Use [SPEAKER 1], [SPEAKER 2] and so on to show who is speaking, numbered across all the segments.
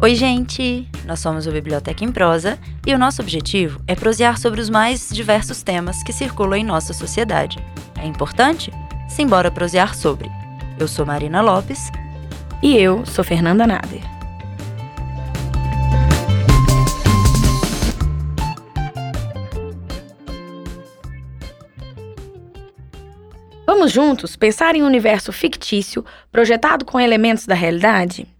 [SPEAKER 1] Oi, gente! Nós somos o Biblioteca em Prosa e o nosso objetivo é prosear sobre os mais diversos temas que circulam em nossa sociedade. É importante? Simbora prosear sobre. Eu sou Marina Lopes.
[SPEAKER 2] E eu sou Fernanda Nader. Vamos juntos pensar em um universo fictício projetado com elementos da realidade?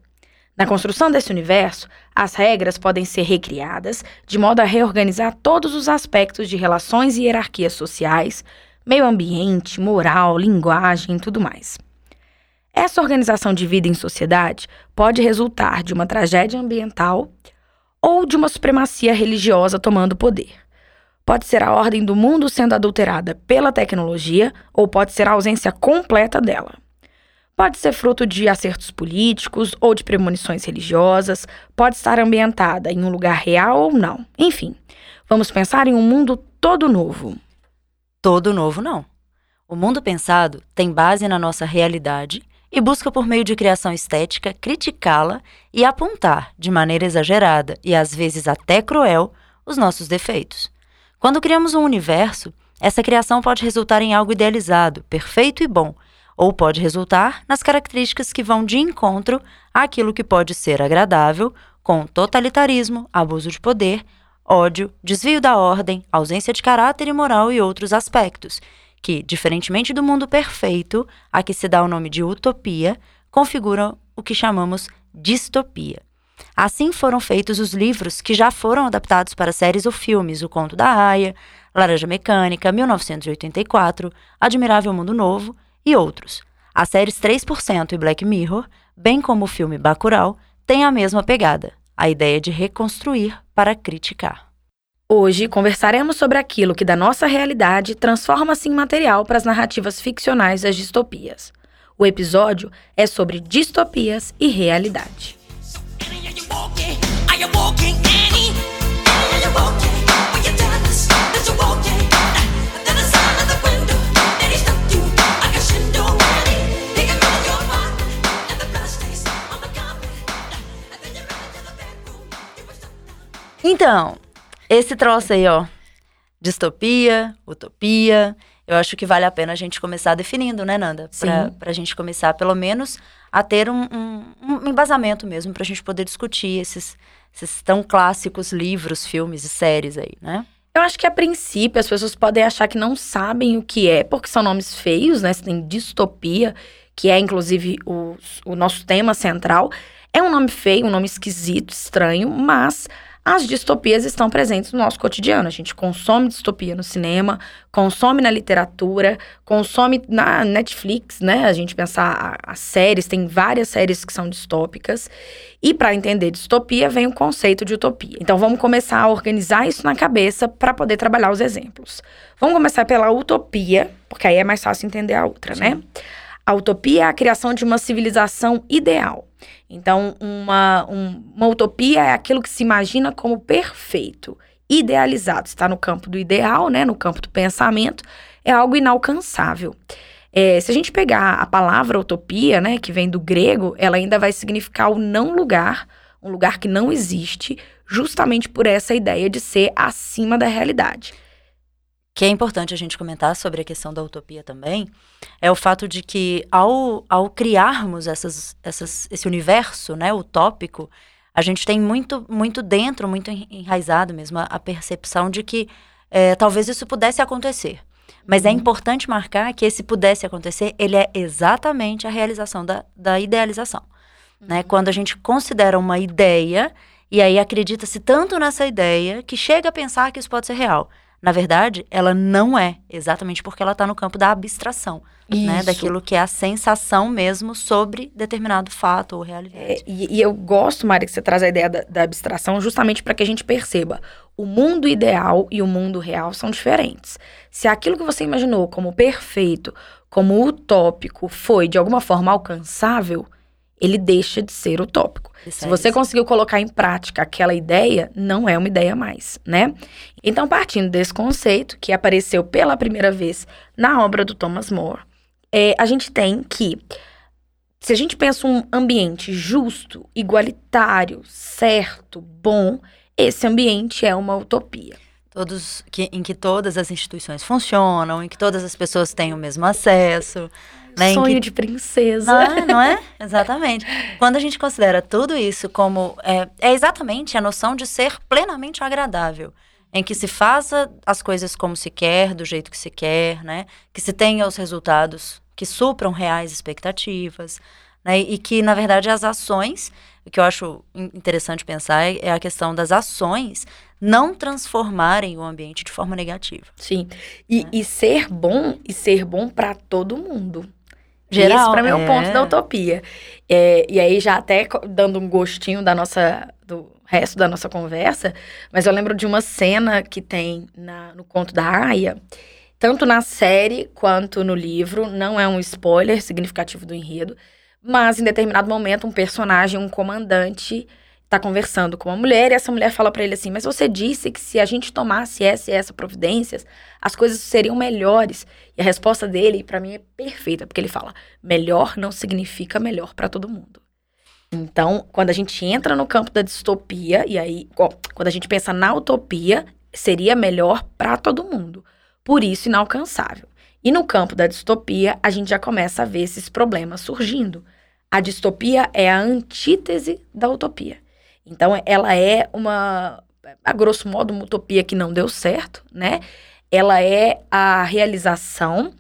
[SPEAKER 2] Na construção desse universo, as regras podem ser recriadas de modo a reorganizar todos os aspectos de relações e hierarquias sociais, meio ambiente, moral, linguagem e tudo mais. Essa organização de vida em sociedade pode resultar de uma tragédia ambiental ou de uma supremacia religiosa tomando poder. Pode ser a ordem do mundo sendo adulterada pela tecnologia ou pode ser a ausência completa dela. Pode ser fruto de acertos políticos ou de premonições religiosas, pode estar ambientada em um lugar real ou não. Enfim, vamos pensar em um mundo todo novo.
[SPEAKER 1] Todo novo, não. O mundo pensado tem base na nossa realidade e busca, por meio de criação estética, criticá-la e apontar, de maneira exagerada e às vezes até cruel, os nossos defeitos. Quando criamos um universo, essa criação pode resultar em algo idealizado, perfeito e bom, ou pode resultar nas características que vão de encontro àquilo que pode ser agradável, com totalitarismo, abuso de poder, ódio, desvio da ordem, ausência de caráter e moral e outros aspectos, que, diferentemente do mundo perfeito, a que se dá o nome de utopia, configuram o que chamamos distopia. Assim foram feitos os livros que já foram adaptados para séries ou filmes: O Conto da Aya, Laranja Mecânica, 1984, Admirável Mundo Novo e outros. As séries 3% e Black Mirror, bem como o filme Bacurau, têm a mesma pegada, a ideia de reconstruir para criticar.
[SPEAKER 2] Hoje conversaremos sobre aquilo que da nossa realidade transforma-se em material para as narrativas ficcionais das distopias. O episódio é sobre distopias e realidade.
[SPEAKER 1] Então, esse troço aí, ó, distopia, utopia, eu acho que vale a pena a gente começar definindo, né, Nanda? Para a gente começar, pelo menos, a ter um, um, um embasamento mesmo, para a gente poder discutir esses, esses tão clássicos livros, filmes e séries aí, né?
[SPEAKER 2] Eu acho que a princípio as pessoas podem achar que não sabem o que é, porque são nomes feios, né? Você tem distopia, que é inclusive o, o nosso tema central. É um nome feio, um nome esquisito, estranho, mas as distopias estão presentes no nosso cotidiano. A gente consome distopia no cinema, consome na literatura, consome na Netflix, né? A gente pensar as séries, tem várias séries que são distópicas. E para entender distopia, vem o conceito de utopia. Então vamos começar a organizar isso na cabeça para poder trabalhar os exemplos. Vamos começar pela utopia, porque aí é mais fácil entender a outra, Sim. né? A utopia é a criação de uma civilização ideal. Então, uma, um, uma utopia é aquilo que se imagina como perfeito, idealizado. Está no campo do ideal, né? No campo do pensamento, é algo inalcançável. É, se a gente pegar a palavra utopia, né, que vem do grego, ela ainda vai significar o não lugar, um lugar que não existe, justamente por essa ideia de ser acima da realidade
[SPEAKER 1] que é importante a gente comentar sobre a questão da utopia também, é o fato de que ao, ao criarmos essas, essas, esse universo né, utópico, a gente tem muito, muito dentro, muito enraizado mesmo, a, a percepção de que é, talvez isso pudesse acontecer. Mas é uhum. é importante marcar que esse pudesse acontecer, ele é exatamente a realização da, da idealização. Né? Uhum. Né? Quando a gente considera uma ideia, e aí acredita-se tanto nessa ideia, que chega a pensar que isso pode ser real. Na verdade, ela não é, exatamente porque ela está no campo da abstração, né? Daquilo que é a sensação mesmo sobre determinado fato ou realidade. É,
[SPEAKER 2] e, e, eu gosto, Mari, que você traz a ideia da, da abstração justamente para que a gente perceba o mundo ideal e o mundo real são diferentes. Se aquilo que você imaginou como perfeito, como utópico, foi de alguma forma alcançável, ele deixa de ser utópico. Isso Se é você conseguiu colocar em prática aquela ideia, não é uma ideia mais, né? Então, partindo desse conceito, que apareceu pela primeira vez na obra do Thomas More, é, a gente tem que se a gente pensa um ambiente justo, igualitário, certo, bom, esse ambiente é uma utopia.
[SPEAKER 1] Todos, que, em que todas as instituições funcionam, em que todas as pessoas têm o mesmo acesso. Né,
[SPEAKER 2] Sonho
[SPEAKER 1] que...
[SPEAKER 2] de princesa.
[SPEAKER 1] Não é, não é? Exatamente. Quando a gente considera tudo isso como. É, é exatamente a noção de ser plenamente agradável em que se faça as coisas como se quer, do jeito que se quer, né? Que se tenha os resultados que supram reais expectativas, né? E que, na verdade, as ações, o que eu acho interessante pensar é a questão das ações não transformarem o ambiente de forma negativa.
[SPEAKER 2] Sim. E, né? e ser bom, e ser bom para todo mundo.
[SPEAKER 1] Geral,
[SPEAKER 2] Esse, para mim, é o ponto
[SPEAKER 1] é.
[SPEAKER 2] da utopia. É, e aí, já até dando um gostinho da nossa, do resto da nossa conversa, mas eu lembro de uma cena que tem na, no conto da Aya, tanto na série quanto no livro, não é um spoiler significativo do enredo, mas em determinado momento um personagem, um comandante, tá conversando com uma mulher e essa mulher fala para ele assim: "Mas você disse que se a gente tomasse essa e essa providências, as coisas seriam melhores". E a resposta dele para mim é perfeita, porque ele fala: "Melhor não significa melhor para todo mundo". Então, quando a gente entra no campo da distopia e aí, ó, quando a gente pensa na utopia, seria melhor para todo mundo. Por isso inalcançável. E no campo da distopia, a gente já começa a ver esses problemas surgindo. A distopia é a antítese da utopia. Então, ela é uma, a grosso modo, uma utopia que não deu certo, né? Ela é a realização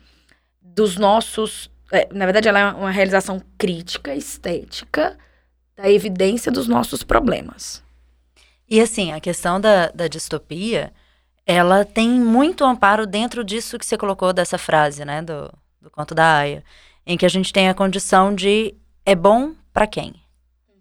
[SPEAKER 2] dos nossos. É, na verdade, ela é uma realização crítica, estética, da evidência dos nossos problemas.
[SPEAKER 1] E assim, a questão da, da distopia, ela tem muito amparo dentro disso que você colocou dessa frase, né, do, do conto da Aya, em que a gente tem a condição de é bom para quem?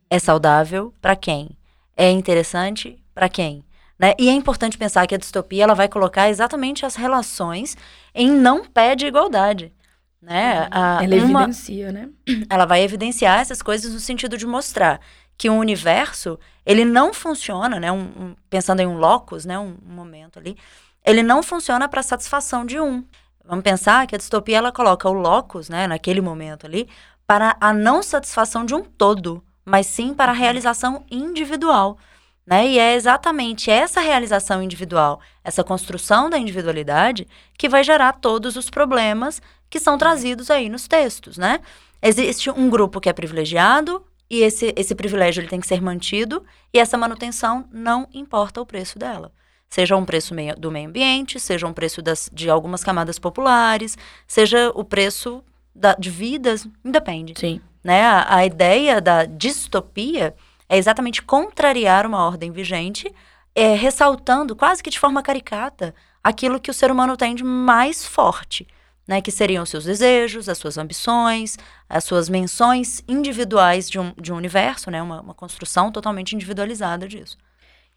[SPEAKER 1] É saudável para quem? É interessante para quem? Né? E é importante pensar que a distopia ela vai colocar exatamente as relações em não pé de igualdade. Né?
[SPEAKER 2] A, ela uma, evidencia, né?
[SPEAKER 1] Ela vai evidenciar essas coisas no sentido de mostrar que o universo ele não funciona, né? Um, um, pensando em um locus, né? Um, um momento ali, ele não funciona para satisfação de um. Vamos pensar que a distopia ela coloca o locus, né? Naquele momento ali, para a não satisfação de um todo, mas sim para a realização individual. Né? E é exatamente essa realização individual, essa construção da individualidade, que vai gerar todos os problemas que são trazidos aí nos textos, né? Existe um grupo que é privilegiado e esse, esse privilégio ele tem que ser mantido e essa manutenção não importa o preço dela. Seja um preço meio, do meio ambiente, seja um preço das, de algumas camadas populares, seja o preço da, de vidas, independe.
[SPEAKER 2] Sim.
[SPEAKER 1] Né? A, a ideia da distopia é exatamente contrariar uma ordem vigente, é, ressaltando quase que de forma caricata aquilo que o ser humano tem de mais forte, né, que seriam os seus desejos, as suas ambições, as suas menções individuais de um, de um universo, né, uma, uma construção totalmente individualizada disso.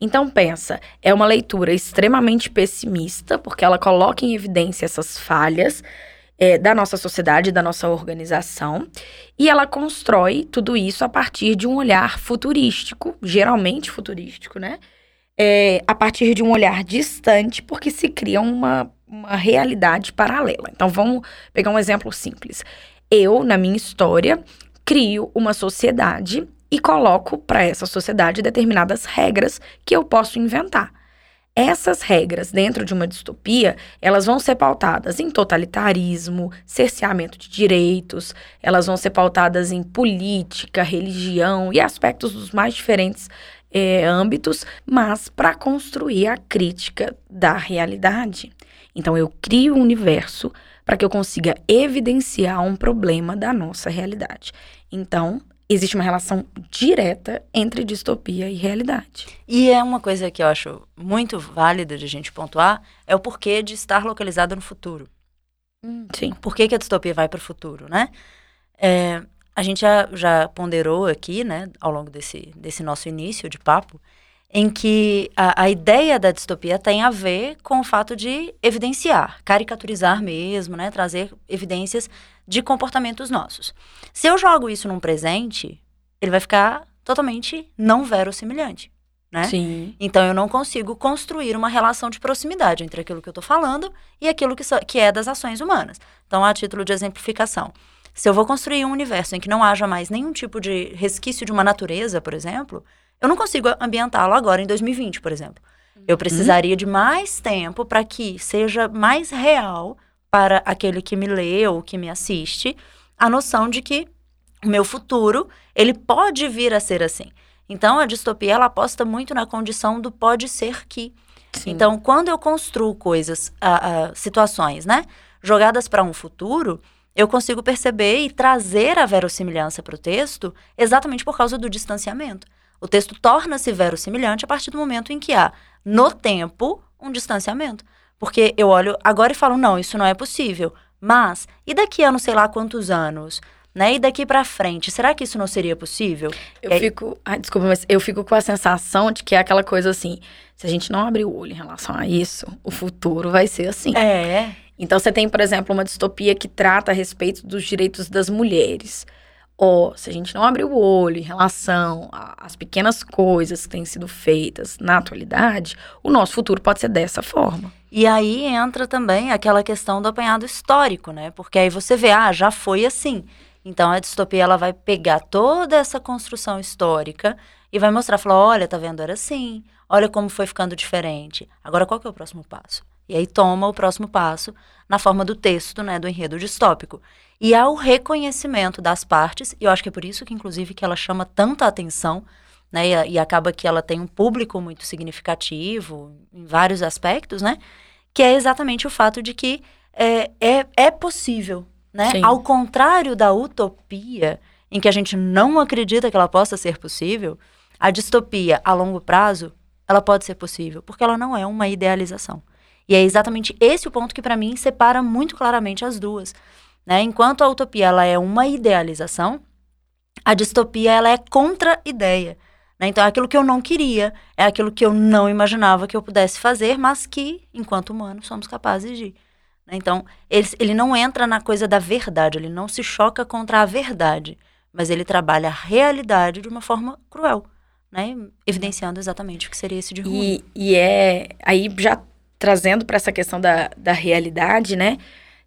[SPEAKER 2] Então pensa, é uma leitura extremamente pessimista, porque ela coloca em evidência essas falhas é, da nossa sociedade, da nossa organização, e ela constrói tudo isso a partir de um olhar futurístico, geralmente futurístico, né? É, a partir de um olhar distante, porque se cria uma, uma realidade paralela. Então vamos pegar um exemplo simples. Eu, na minha história, crio uma sociedade e coloco para essa sociedade determinadas regras que eu posso inventar. Essas regras dentro de uma distopia, elas vão ser pautadas em totalitarismo, cerceamento de direitos, elas vão ser pautadas em política, religião e aspectos dos mais diferentes é, âmbitos, mas para construir a crítica da realidade. Então eu crio um universo para que eu consiga evidenciar um problema da nossa realidade. Então, existe uma relação direta entre distopia e realidade.
[SPEAKER 1] E é uma coisa que eu acho muito válida de a gente pontuar, é o porquê de estar localizada no futuro.
[SPEAKER 2] Hum, sim.
[SPEAKER 1] Por que, que a distopia vai para o futuro, né? É, a gente já, já ponderou aqui, né, ao longo desse, desse nosso início de papo, em que a, a, ideia da distopia tem a ver com o fato de evidenciar, caricaturizar mesmo, né, trazer evidências de comportamentos nossos. Se eu jogo isso num presente, ele vai ficar totalmente não verossimilhante, né?
[SPEAKER 2] Sim.
[SPEAKER 1] Então eu não consigo construir uma relação de proximidade entre aquilo que eu estou falando e aquilo que, so, que é das ações humanas. Então, a título de exemplificação, Se eu vou construir um universo em que não haja mais nenhum tipo de resquício de uma natureza, por exemplo, eu não consigo ambientá-lo agora em 2020, por exemplo. Eu precisaria de mais tempo para que seja mais real para aquele que me lê ou que me assiste a noção de que o meu futuro ele pode vir a ser assim. Então a distopia ela aposta muito na condição do pode ser que.
[SPEAKER 2] Sim.
[SPEAKER 1] Então quando eu construo coisas, a, a, situações, né, jogadas para um futuro, eu consigo perceber e trazer a verossimilhança para o texto exatamente por causa do distanciamento. O texto torna-se verossimilhante a partir do momento em que há, no tempo, um distanciamento. Porque eu olho agora e falo, não, isso não é possível. Mas, e daqui a não sei lá quantos anos? Né? E daqui para frente, será que isso não seria possível?
[SPEAKER 2] Eu
[SPEAKER 1] aí...
[SPEAKER 2] fico. Ai, desculpa, mas eu fico com a sensação de que é aquela coisa assim: se a gente não abrir o olho em relação a isso, o futuro vai ser assim.
[SPEAKER 1] É.
[SPEAKER 2] Então você tem, por exemplo, uma distopia que trata a respeito dos direitos das mulheres. Ou se a gente não abrir o olho em relação às pequenas coisas que têm sido feitas na atualidade, o nosso futuro pode ser dessa forma.
[SPEAKER 1] E aí entra também aquela questão do apanhado histórico, né? Porque aí você vê, ah, já foi assim. Então a distopia ela vai pegar toda essa construção histórica e vai mostrar, falar, olha, tá vendo, era assim. Olha como foi ficando diferente. Agora qual que é o próximo passo? E aí toma o próximo passo na forma do texto, né, do enredo distópico. E há o reconhecimento das partes, e eu acho que é por isso que, inclusive, que ela chama tanta atenção, né, e, e acaba que ela tem um público muito significativo em vários aspectos, né, que é exatamente o fato de que é, é, é possível, né,
[SPEAKER 2] Sim.
[SPEAKER 1] ao contrário da utopia, em que a gente não acredita que ela possa ser possível, a distopia a longo prazo, ela pode ser possível, porque ela não é uma idealização. E é exatamente esse o ponto que, para mim, separa muito claramente as duas. Né? Enquanto a utopia ela é uma idealização, a distopia ela é contra-ideia. Né? Então, é aquilo que eu não queria, é aquilo que eu não imaginava que eu pudesse fazer, mas que, enquanto humanos, somos capazes de. Né? Então, ele, ele não entra na coisa da verdade, ele não se choca contra a verdade, mas ele trabalha a realidade de uma forma cruel. Né? Evidenciando exatamente o que seria esse de ruim.
[SPEAKER 2] E, e é. Aí já trazendo para essa questão da, da realidade, né?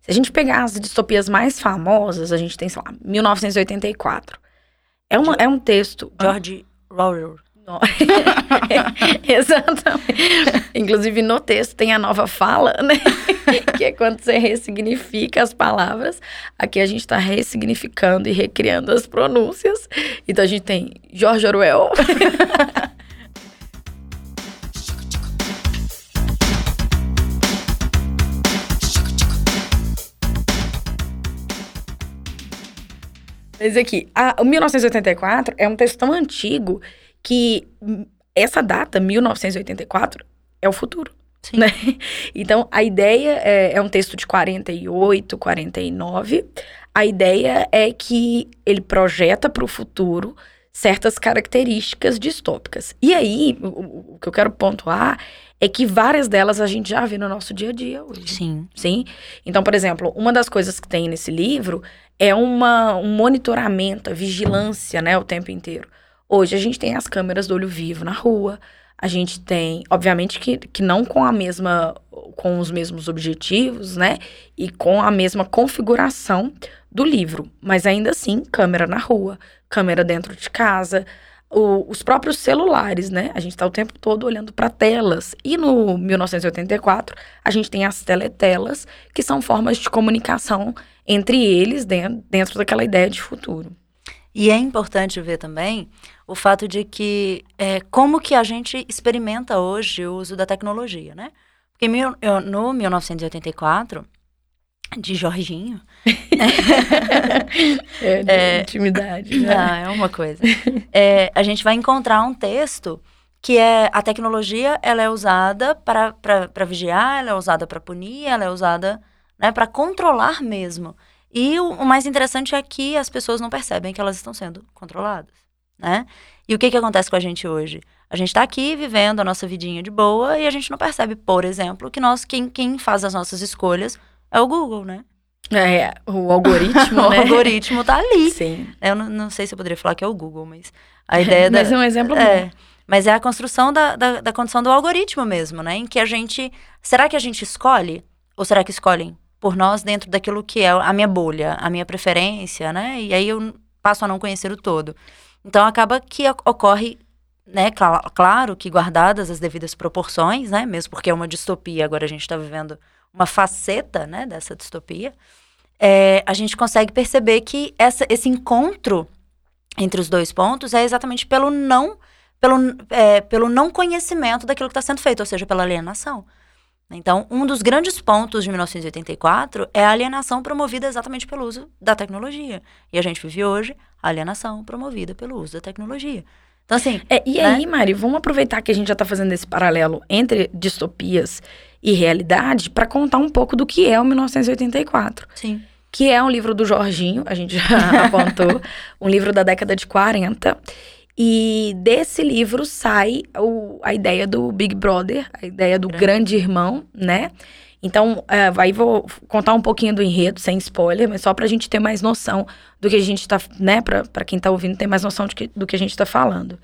[SPEAKER 2] Se a gente pegar as distopias mais famosas, a gente tem, sei lá, 1984. É, uma, é um texto.
[SPEAKER 1] George Orwell.
[SPEAKER 2] Exatamente. Inclusive, no texto tem a nova fala, né? que é quando você ressignifica as palavras. Aqui a gente está ressignificando e recriando as pronúncias. Então a gente tem George Orwell. Mas aqui, a, o 1984 é um texto tão antigo que essa data, 1984, é o futuro. Né? Então, a ideia é, é um texto de 48, 49. A ideia é que ele projeta para o futuro certas características distópicas. E aí, o, o, que eu quero pontuar é que várias delas a gente já vê no nosso dia a dia hoje.
[SPEAKER 1] Sim.
[SPEAKER 2] Sim? Então, por exemplo, uma das coisas que tem nesse livro é uma, um monitoramento, a vigilância, né, o tempo inteiro. Hoje a gente tem as câmeras do olho vivo na rua, a gente tem, obviamente que, que não com a mesma, com os mesmos objetivos, né, e com a mesma configuração do livro, mas ainda assim, câmera na rua, câmera dentro de casa, o, os próprios celulares, né? A gente está o tempo todo olhando para telas. E no 1984, a gente tem as teletelas, que são formas de comunicação entre eles dentro, dentro daquela ideia de futuro.
[SPEAKER 1] E é importante ver também o fato de que é, como que a gente experimenta hoje o uso da tecnologia, né? Porque mil, no 1984, de Jorginho.
[SPEAKER 2] é, de é, intimidade.
[SPEAKER 1] Né? Não, é uma coisa. É, a gente vai encontrar um texto que é a tecnologia ela é usada para vigiar, ela é usada para punir, ela é usada né, para controlar mesmo. E o, o, mais interessante é que as pessoas não percebem que elas estão sendo controladas, né? E o que, que acontece com a gente hoje? A gente está aqui vivendo a nossa vidinha de boa e a gente não percebe, por exemplo, que nós, quem, quem faz as nossas escolhas é o Google, né?
[SPEAKER 2] É, o algoritmo,
[SPEAKER 1] o
[SPEAKER 2] né?
[SPEAKER 1] algoritmo tá ali.
[SPEAKER 2] Sim.
[SPEAKER 1] Eu não, não, sei se eu poderia falar que é o Google, mas a ideia da...
[SPEAKER 2] Mas é um exemplo
[SPEAKER 1] é,
[SPEAKER 2] bom.
[SPEAKER 1] Mas é a construção da, da, da condição do algoritmo mesmo, né? Em que a gente... Será que a gente escolhe? Ou será que escolhem por nós dentro daquilo que é a minha bolha, a minha preferência, né? E aí eu passo a não conhecer o todo. Então acaba que ocorre, né, cl claro que guardadas as devidas proporções, né, mesmo porque é uma distopia, agora a gente está vivendo uma faceta, né, dessa distopia, é, a gente consegue perceber que essa, esse encontro entre os dois pontos é exatamente pelo não, pelo, é, pelo não conhecimento daquilo que está sendo feito, ou seja, pela alienação. Então, um dos grandes pontos de 1984 é a alienação promovida exatamente pelo uso da tecnologia. E a gente vive hoje a alienação promovida pelo uso da tecnologia. Então, assim.
[SPEAKER 2] É, e né? aí, Mari, vamos aproveitar que a gente já está fazendo esse paralelo entre distopias e realidade para contar um pouco do que é o 1984.
[SPEAKER 1] Sim.
[SPEAKER 2] Que é um livro do Jorginho, a gente já apontou, um livro da década de 40. E desse livro sai o, a ideia do Big Brother, a ideia do grande, grande irmão, né? Então, é, aí vou contar um pouquinho do enredo, sem spoiler, mas só pra gente ter mais noção do que a gente tá, né? Pra, pra quem tá ouvindo ter mais noção que, do que a gente tá falando.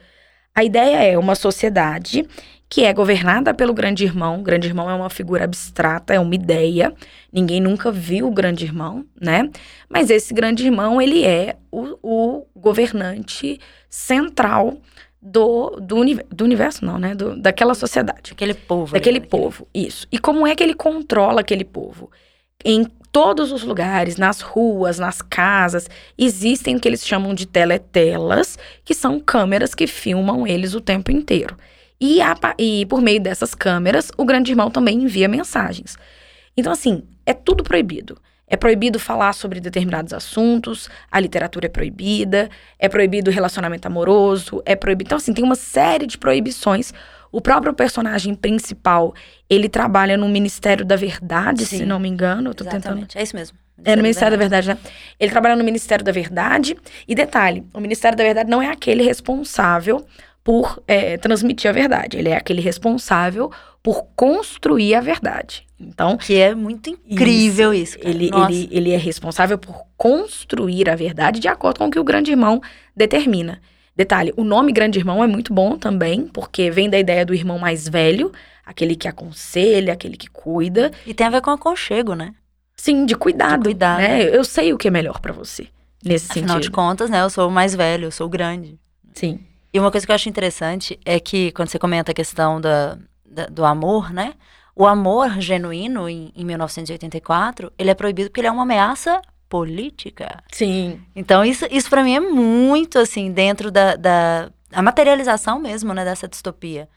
[SPEAKER 2] A ideia é uma sociedade que é governada pelo grande irmão. O grande irmão é uma figura abstrata, é uma ideia. Ninguém nunca viu o grande irmão, né? Mas esse grande irmão, ele é o, o governante central do, do, uni do universo, não, né? Do, daquela sociedade.
[SPEAKER 1] Aquele povo.
[SPEAKER 2] Daquele povo, isso. E como é que ele controla aquele povo? Em todos os lugares, nas ruas, nas casas, existem o que eles chamam de teletelas, que são câmeras que filmam eles o tempo inteiro. E, a, e por meio dessas câmeras, o grande irmão também envia mensagens. Então, assim, é tudo proibido. É proibido falar sobre determinados assuntos, a literatura é proibida, é proibido o relacionamento amoroso, é proibido. Então, assim, tem uma série de proibições. O próprio personagem principal, ele trabalha no Ministério da Verdade, Sim, se não me engano. Eu tô
[SPEAKER 1] exatamente. tentando. É isso mesmo.
[SPEAKER 2] É no Ministério da Verdade, né? Ele trabalha no Ministério da Verdade. E detalhe: o Ministério da Verdade não é aquele responsável por é, transmitir a verdade. Ele é aquele responsável por construir a verdade. Então,
[SPEAKER 1] que é muito incrível isso. isso
[SPEAKER 2] ele, ele, ele é responsável por construir a verdade de acordo com o que o grande irmão determina. Detalhe, o nome grande irmão é muito bom também, porque vem da ideia do irmão mais velho, aquele que aconselha, aquele que cuida.
[SPEAKER 1] E tem a ver com aconchego, né?
[SPEAKER 2] Sim, de cuidado. De cuidado. Né? Eu sei o que é melhor para você, nesse
[SPEAKER 1] Afinal
[SPEAKER 2] sentido.
[SPEAKER 1] Afinal de contas, né, eu sou o mais velho, eu sou o grande.
[SPEAKER 2] Sim.
[SPEAKER 1] E uma coisa que eu acho interessante é que quando você comenta a questão da, da do amor, né? O amor genuíno em, em 1984, ele é proibido porque ele é uma ameaça política.
[SPEAKER 2] Sim.
[SPEAKER 1] Então isso, isso para mim é muito assim dentro da, da a materialização mesmo, né, dessa distopia,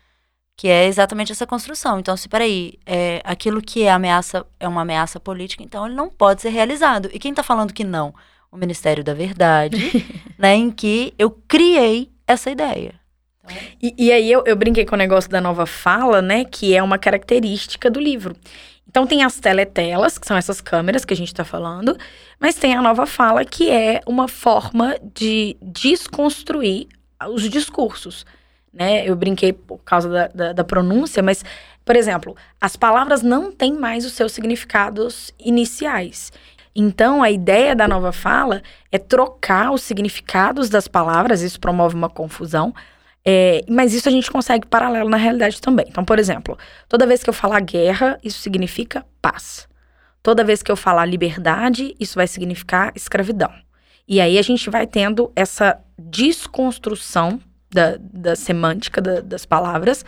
[SPEAKER 1] que é exatamente essa construção. Então, se peraí, é, aquilo que é ameaça é uma ameaça política, então ele não pode ser realizado. E quem está falando que não? O Ministério da Verdade, né, em que eu criei essa ideia.
[SPEAKER 2] E, e, aí eu, eu brinquei com o negócio da nova fala, né? Que é uma característica do livro. Então tem as teletelas, que são essas câmeras que a gente está falando, mas tem a nova fala, que é uma forma de desconstruir os discursos. Né? Eu brinquei por causa da, da, da pronúncia, mas, por exemplo, as palavras não têm mais os seus significados iniciais. Então, a ideia da nova fala é trocar os significados das palavras, isso promove uma confusão, é, mas isso a gente consegue paralelo na realidade também. Então, por exemplo, toda vez que eu falar guerra, isso significa paz. Toda vez que eu falar liberdade, isso vai significar escravidão. E aí a gente vai tendo essa desconstrução da, da semântica da, das palavras,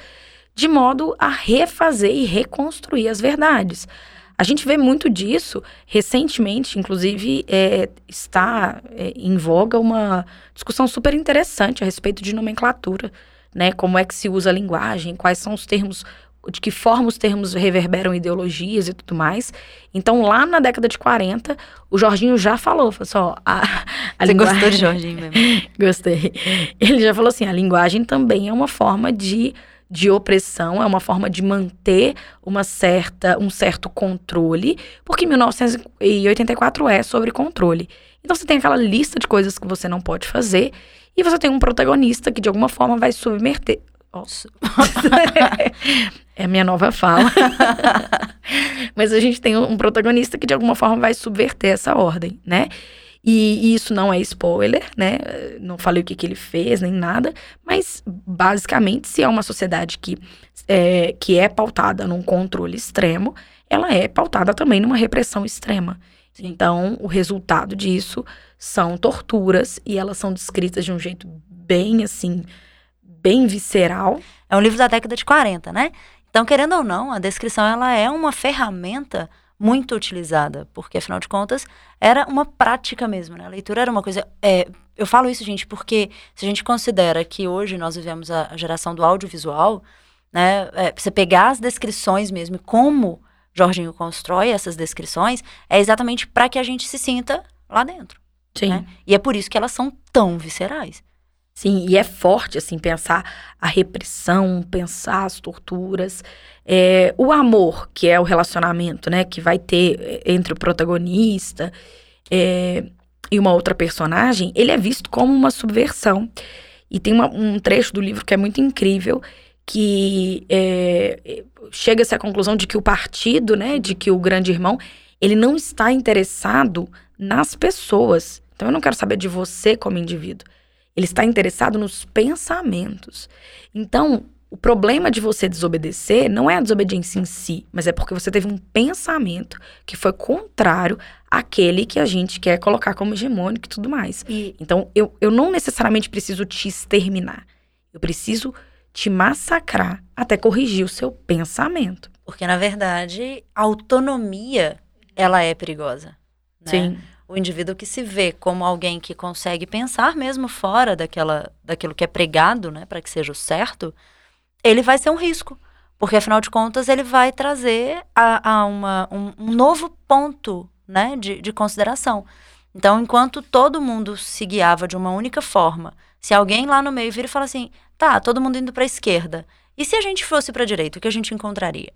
[SPEAKER 2] de modo a refazer e reconstruir as verdades. A gente vê muito disso. Recentemente, inclusive, é, está é, em voga uma discussão super interessante a respeito de nomenclatura, né? Como é que se usa a linguagem, quais são os termos, de que forma os termos reverberam ideologias e tudo mais. Então, lá na década de 40, o Jorginho já falou, falou assim, ó, a,
[SPEAKER 1] a Você linguagem... gostou de Jorginho mesmo?
[SPEAKER 2] Gostei. Ele já falou assim, a linguagem também é uma forma de de opressão, é uma forma de manter uma certa, um certo controle, porque 1984 é sobre controle. Então você tem aquela lista de coisas que você não pode fazer e você tem um protagonista que de alguma forma vai submeter. Nossa. é a minha nova fala. Mas a gente tem um protagonista que de alguma forma vai subverter essa ordem, né? E, e, isso não é spoiler, né? Não falei o que, que ele fez, nem nada. Mas, basicamente, se é uma sociedade que é, que é pautada num controle extremo, ela é pautada também numa repressão extrema. Então, o resultado disso são torturas e elas são descritas de um jeito bem assim, bem visceral.
[SPEAKER 1] É um livro da década de 40, né? Então, querendo ou não, a descrição ela é uma ferramenta muito utilizada, porque afinal de contas era uma prática mesmo, né? A leitura era uma coisa. É, eu falo isso, gente, porque se a gente considera que hoje nós vivemos a geração do audiovisual, né? É, você pegar as descrições mesmo como Jorginho constrói essas descrições, é exatamente para que a gente se sinta lá dentro.
[SPEAKER 2] Sim.
[SPEAKER 1] Né? E é por isso que elas são tão viscerais.
[SPEAKER 2] Sim, e é forte, assim, pensar a repressão, pensar as torturas. É, o amor, que é o relacionamento, né, que vai ter é, entre o protagonista é, e uma outra personagem, ele é visto como uma subversão. E tem uma, um trecho do livro que é muito incrível, que é, chega-se à conclusão de que o partido, né, de que o grande irmão, ele não está interessado nas pessoas. Então eu não quero saber de você como indivíduo. Ele está interessado nos pensamentos. Então, o problema de você desobedecer não é a desobediência em si, mas é porque você teve um pensamento que foi contrário àquele que a gente quer colocar como hegemônico e tudo mais. E... Então, eu, eu não necessariamente preciso te exterminar. Eu preciso te massacrar até corrigir o seu pensamento.
[SPEAKER 1] Porque, na verdade, a autonomia, ela é perigosa. Né?
[SPEAKER 2] Sim
[SPEAKER 1] o indivíduo que se vê como alguém que consegue pensar mesmo fora daquela, daquilo que é pregado, né, para que seja o certo, ele vai ser um risco. Porque, afinal de contas, ele vai trazer a, a uma, um, um, novo ponto né, de, de consideração. Então, enquanto todo mundo se guiava de uma única forma, se alguém lá no meio vira e fala assim, tá, todo mundo indo para a esquerda, e se a gente fosse para a direita, o que a gente encontraria?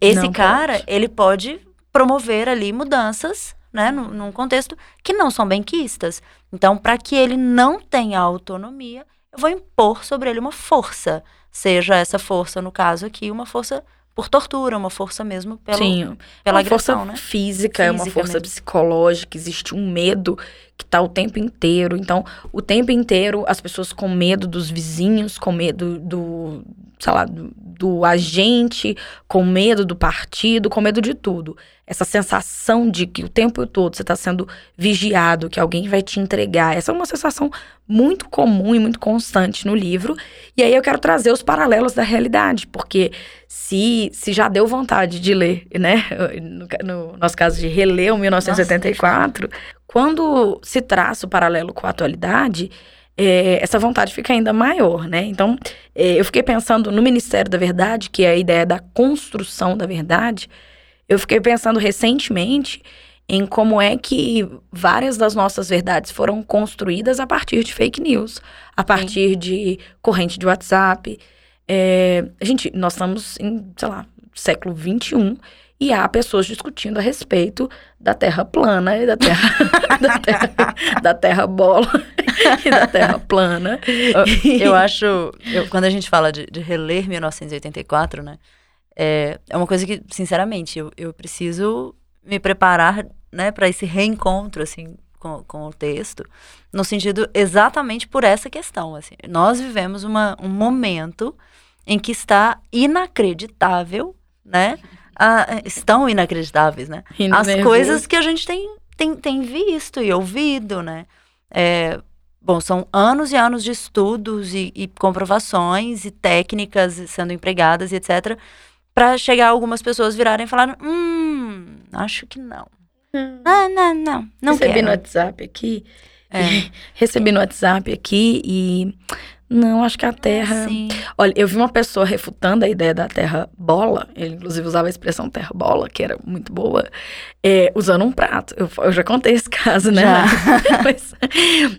[SPEAKER 1] Esse Não cara, pode. ele pode promover ali mudanças né, num, num contexto que não são benquistas. Então, para que ele não tenha autonomia, eu vou impor sobre ele uma força. Seja essa força, no caso aqui, uma força por tortura, uma força mesmo pelo, Sim, pela
[SPEAKER 2] uma
[SPEAKER 1] agressão,
[SPEAKER 2] força
[SPEAKER 1] né?
[SPEAKER 2] física, é uma força mesmo. psicológica, existe um medo que tá o tempo inteiro. Então, o tempo inteiro as pessoas com medo dos vizinhos, com medo do, sei lá, do, do agente, com medo do partido, com medo de tudo. Essa sensação de que o tempo todo você está sendo vigiado, que alguém vai te entregar. Essa é uma sensação muito comum e muito constante no livro. E aí eu quero trazer os paralelos da realidade, porque se, se já deu vontade de ler, né? No, no nosso caso de reler o 1984, Nossa, quando se traça o paralelo com a atualidade, é, essa vontade fica ainda maior, né? Então, é, eu fiquei pensando no Ministério da Verdade, que é a ideia da construção da verdade. Eu fiquei pensando recentemente em como é que várias das nossas verdades foram construídas a partir de fake news, a partir Sim. de corrente de WhatsApp. É, gente, nós estamos em, sei lá, século XXI e há pessoas discutindo a respeito da Terra plana e da Terra, da, terra da Terra bola e da Terra plana.
[SPEAKER 1] Eu, eu acho, eu, quando a gente fala de, de, reler 1984, né, é, é uma coisa que, sinceramente, eu, eu preciso me preparar, né, para esse reencontro, assim, com, com, o texto, no sentido exatamente por essa questão, assim. Nós vivemos uma, um momento em que está inacreditável, né, ah, estão inacreditáveis, né? As coisas que a gente tem, tem, tem visto e ouvido, né? É, bom, são anos e anos de estudos e, e comprovações e técnicas sendo empregadas e etc. para chegar algumas pessoas virarem e falar, hum, acho que não. Hum. Ah, não, não, não
[SPEAKER 2] Recebi
[SPEAKER 1] quero.
[SPEAKER 2] no WhatsApp aqui. É. Recebi no WhatsApp aqui e não, acho que a Terra.
[SPEAKER 1] Sim.
[SPEAKER 2] Olha, eu vi uma pessoa refutando a ideia da Terra bola. Ele, inclusive, usava a expressão Terra bola, que era muito boa, é, usando um prato. Eu, eu, já contei esse caso, né? Mas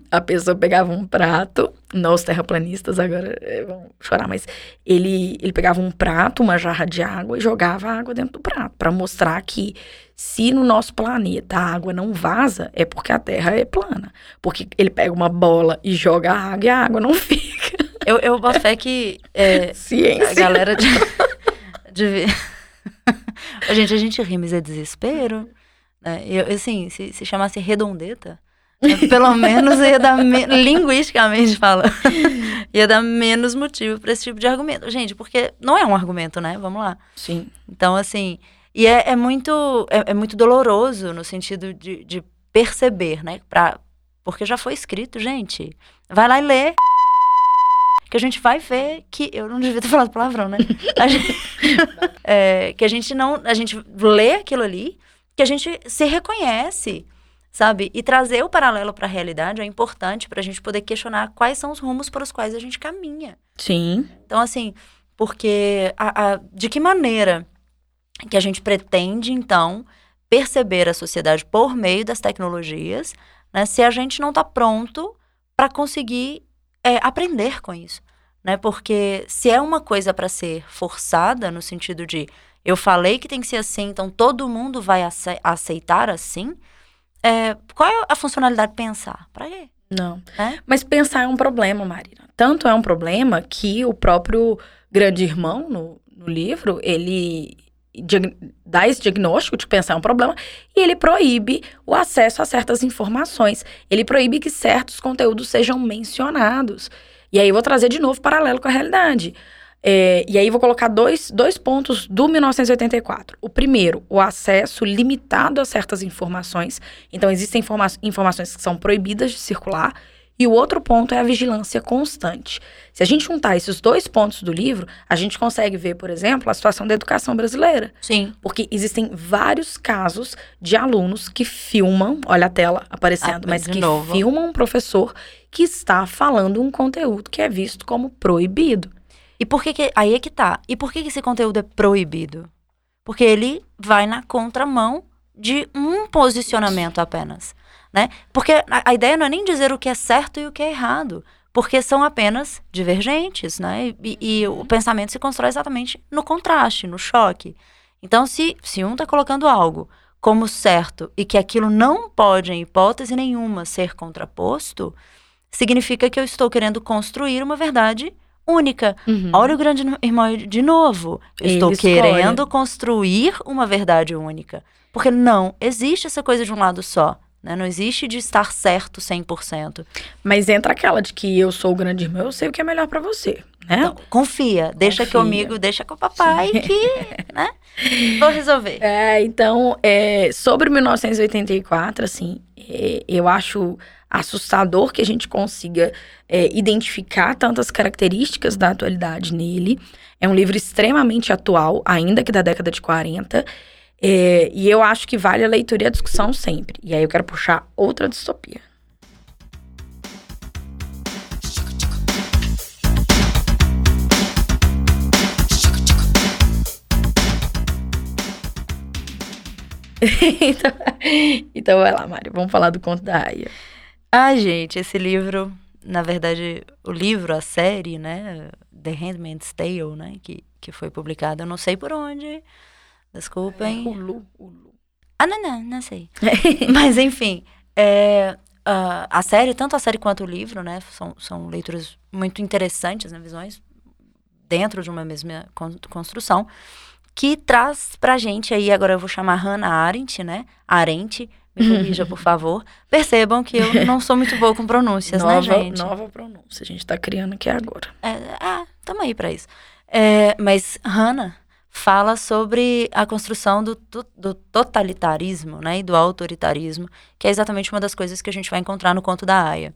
[SPEAKER 2] a pessoa pegava um prato, os terraplanistas agora é, vão chorar, mas ele, ele pegava um prato, uma jarra de água e jogava a água dentro do prato, para mostrar que se no nosso planeta a água não vaza, é porque a Terra é plana. Porque ele pega uma bola e joga a água e a água não fica.
[SPEAKER 1] Eu, eu boto fé que é,
[SPEAKER 2] Ciência.
[SPEAKER 1] a galera de, de... gente, a gente ri, mas é desespero. Né? Eu, assim, se, se chamasse redondeta? Pelo menos ia dar, me... linguisticamente falando, ia dar menos motivo para esse tipo de argumento. Gente, porque não é um argumento, né? Vamos lá.
[SPEAKER 2] Sim.
[SPEAKER 1] Então, assim, E é, é muito, é, é, muito doloroso no sentido de, de perceber, né? Pra, porque já foi escrito, gente. Vai lá e lê. Que a gente vai ver que. Eu não devia ter falado palavrão, né? Gente, é, que a gente não. A gente lê aquilo ali, que a gente se reconhece, sabe? E trazer o paralelo para a realidade é importante para a gente poder questionar quais são os rumos para os quais a gente caminha.
[SPEAKER 2] Sim.
[SPEAKER 1] Então, assim, porque a, a, de que maneira que a gente pretende, então, perceber a sociedade por meio das tecnologias, né, se a gente não está pronto para conseguir é, aprender com isso. Né? Porque se é uma coisa para ser forçada, no sentido de eu falei que tem que ser assim, então todo mundo vai ace aceitar assim, é, qual é a funcionalidade de pensar? Para quê?
[SPEAKER 2] Não. É? Mas pensar é um problema, Marina. Tanto é um problema que o próprio grande irmão no, no livro, ele dá esse diagnóstico de pensar é um problema e ele proíbe o acesso a certas informações. Ele proíbe que certos conteúdos sejam mencionados. E aí eu vou trazer de novo paralelo com a realidade. É, e aí vou colocar dois, dois pontos do 1984. O primeiro, o acesso limitado a certas informações. Então, existem informa informações que são proibidas de circular e o outro ponto é a vigilância constante. Se a gente juntar esses dois pontos do livro, a gente consegue ver, por exemplo, a situação da educação brasileira.
[SPEAKER 1] Sim.
[SPEAKER 2] Porque existem vários casos de alunos que filmam, olha a tela aparecendo, ah, mas que novo. filmam um professor que está falando um conteúdo que é visto como proibido.
[SPEAKER 1] E por que, que aí é que tá? E por que, que esse conteúdo é proibido? Porque ele vai na contramão de um posicionamento apenas né? Porque a, a ideia não é nem dizer o que é certo e o que é errado, porque são apenas divergentes, né? E, e o pensamento se constrói exatamente no contraste, no choque. Então, se, se um está colocando algo como certo e que aquilo não pode, em hipótese nenhuma, ser contraposto, significa que eu estou querendo construir uma verdade única. Uhum. Olha o grande irmão de novo. Eu estou escolhe. querendo construir uma verdade única. Porque não existe essa coisa de um lado só. Né? Não existe de estar certo 100%.
[SPEAKER 2] Mas entra aquela de que eu sou o grande irmão, eu sei o que é melhor para você, né? Então,
[SPEAKER 1] confia, deixa confia. comigo, deixa com o papai Sim. que, né? Vou resolver.
[SPEAKER 2] É, então, é, sobre 1984, assim, é, eu acho assustador que a gente consiga é, identificar tantas características da atualidade nele. É um livro extremamente atual, ainda que da década de 40. É, e eu acho que vale a leitura e a discussão sempre. E aí eu quero puxar outra distopia. então, então vai lá, Mário. Vamos falar do conto da Aya.
[SPEAKER 1] Ah, gente, esse livro, na verdade, o livro, a série, né? The Handmaid's Tale, né? Que, que foi publicada, eu não sei por onde Desculpem.
[SPEAKER 2] Hulu, Hulu.
[SPEAKER 1] Ah, não, não, não sei. Mas, enfim, é, uh, a série, tanto a série quanto o livro, né, são, são leituras muito interessantes, né, visões dentro de uma mesma construção, que traz pra gente aí, agora eu vou chamar Hannah Arendt, né, Arendt, me corrija, por favor. Percebam que eu não sou muito boa com pronúncias,
[SPEAKER 2] né,
[SPEAKER 1] nova, né, gente?
[SPEAKER 2] Nova pronúncia, a gente tá criando aqui agora.
[SPEAKER 1] É, ah, tamo aí pra isso. É, mas Hannah fala sobre a construção do, do, totalitarismo né, e do autoritarismo, que é exatamente uma das coisas que a gente vai encontrar no conto da Aya.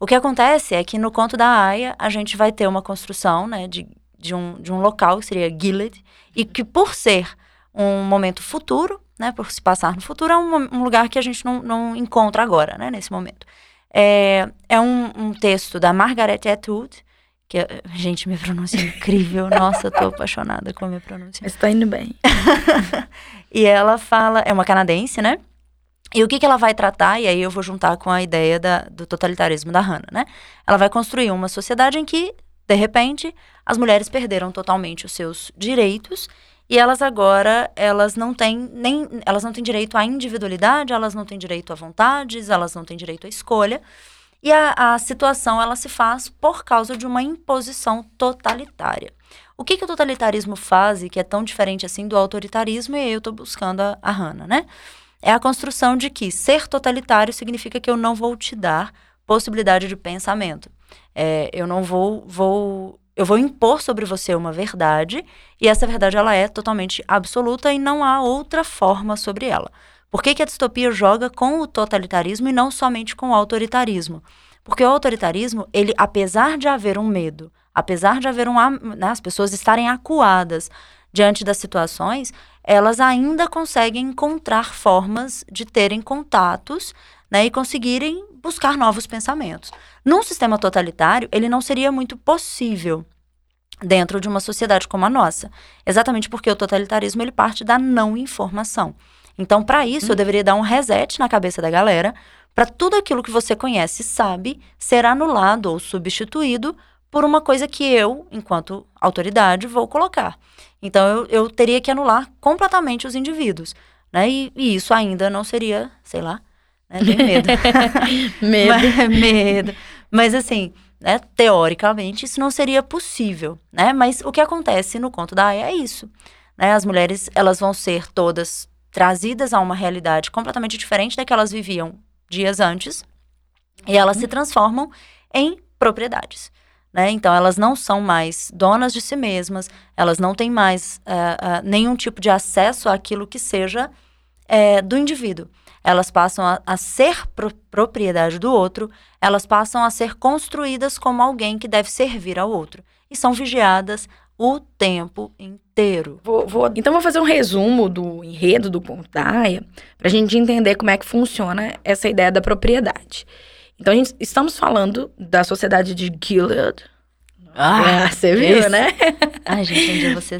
[SPEAKER 1] O que acontece é que no conto da Aya a gente vai ter uma construção né, de, de, um, de um local que seria Gilead, e que por ser um momento futuro, né, por se passar no futuro, é um, um lugar que a gente não, não encontra agora, né, nesse momento. É, é um, um texto da Margaret Atwood, que, gente, minha pronúncia é incrível. Nossa, tô apaixonada com a minha pronúncia.
[SPEAKER 2] Mas tá indo bem.
[SPEAKER 1] e ela fala, é uma canadense, né? E o que, que ela vai tratar, e aí eu vou juntar com a ideia da, do totalitarismo da Hannah, né? Ela vai construir uma sociedade em que, de repente, as mulheres perderam totalmente os seus direitos e elas agora, elas não têm nem, elas não têm direito à individualidade, elas não têm direito a vontades, elas não têm direito à escolha. E a, a situação ela se faz por causa de uma imposição totalitária. O que, que o totalitarismo faz e que é tão diferente assim do autoritarismo? E eu estou buscando a, a Hannah, né? É a construção de que ser totalitário significa que eu não vou te dar possibilidade de pensamento. É, eu não vou, vou eu vou impor sobre você uma verdade e essa verdade ela é totalmente absoluta e não há outra forma sobre ela. Por que, que a distopia joga com o totalitarismo e não somente com o autoritarismo? Porque o autoritarismo, ele, apesar de haver um medo, apesar de haver um, né, as pessoas estarem acuadas diante das situações, elas ainda conseguem encontrar formas de terem contatos né, e conseguirem buscar novos pensamentos. Num sistema totalitário, ele não seria muito possível dentro de uma sociedade como a nossa, exatamente porque o totalitarismo ele parte da não informação. Então, para isso, hum. eu deveria dar um reset na cabeça da galera, para tudo aquilo que você conhece e sabe ser anulado ou substituído por uma coisa que eu, enquanto autoridade, vou colocar. Então, eu, eu teria que anular completamente os indivíduos. Né? E, e isso ainda não seria, sei lá, né? Tem medo.
[SPEAKER 2] medo.
[SPEAKER 1] Mas, medo. Mas assim, né, teoricamente, isso não seria possível, né? Mas o que acontece no conto da Aya é isso. Né? As mulheres, elas vão ser todas trazidas a uma realidade completamente diferente da que elas viviam dias antes, e elas se transformam em propriedades. Né? Então, elas não são mais donas de si mesmas, elas não têm mais uh, uh, nenhum tipo de acesso àquilo que seja uh, do indivíduo elas passam a, a ser pro, propriedade do outro, elas passam a ser construídas como alguém que deve servir ao outro. E são vigiadas o tempo inteiro.
[SPEAKER 2] Vou, vou, então, vou fazer um resumo do enredo do Contaia, para a gente entender como é que funciona essa ideia da propriedade. Então, gente, estamos falando da sociedade de Gilead.
[SPEAKER 1] Ah,
[SPEAKER 2] é, você viu,
[SPEAKER 1] esse...
[SPEAKER 2] né?
[SPEAKER 1] Ai, gente, um dia você...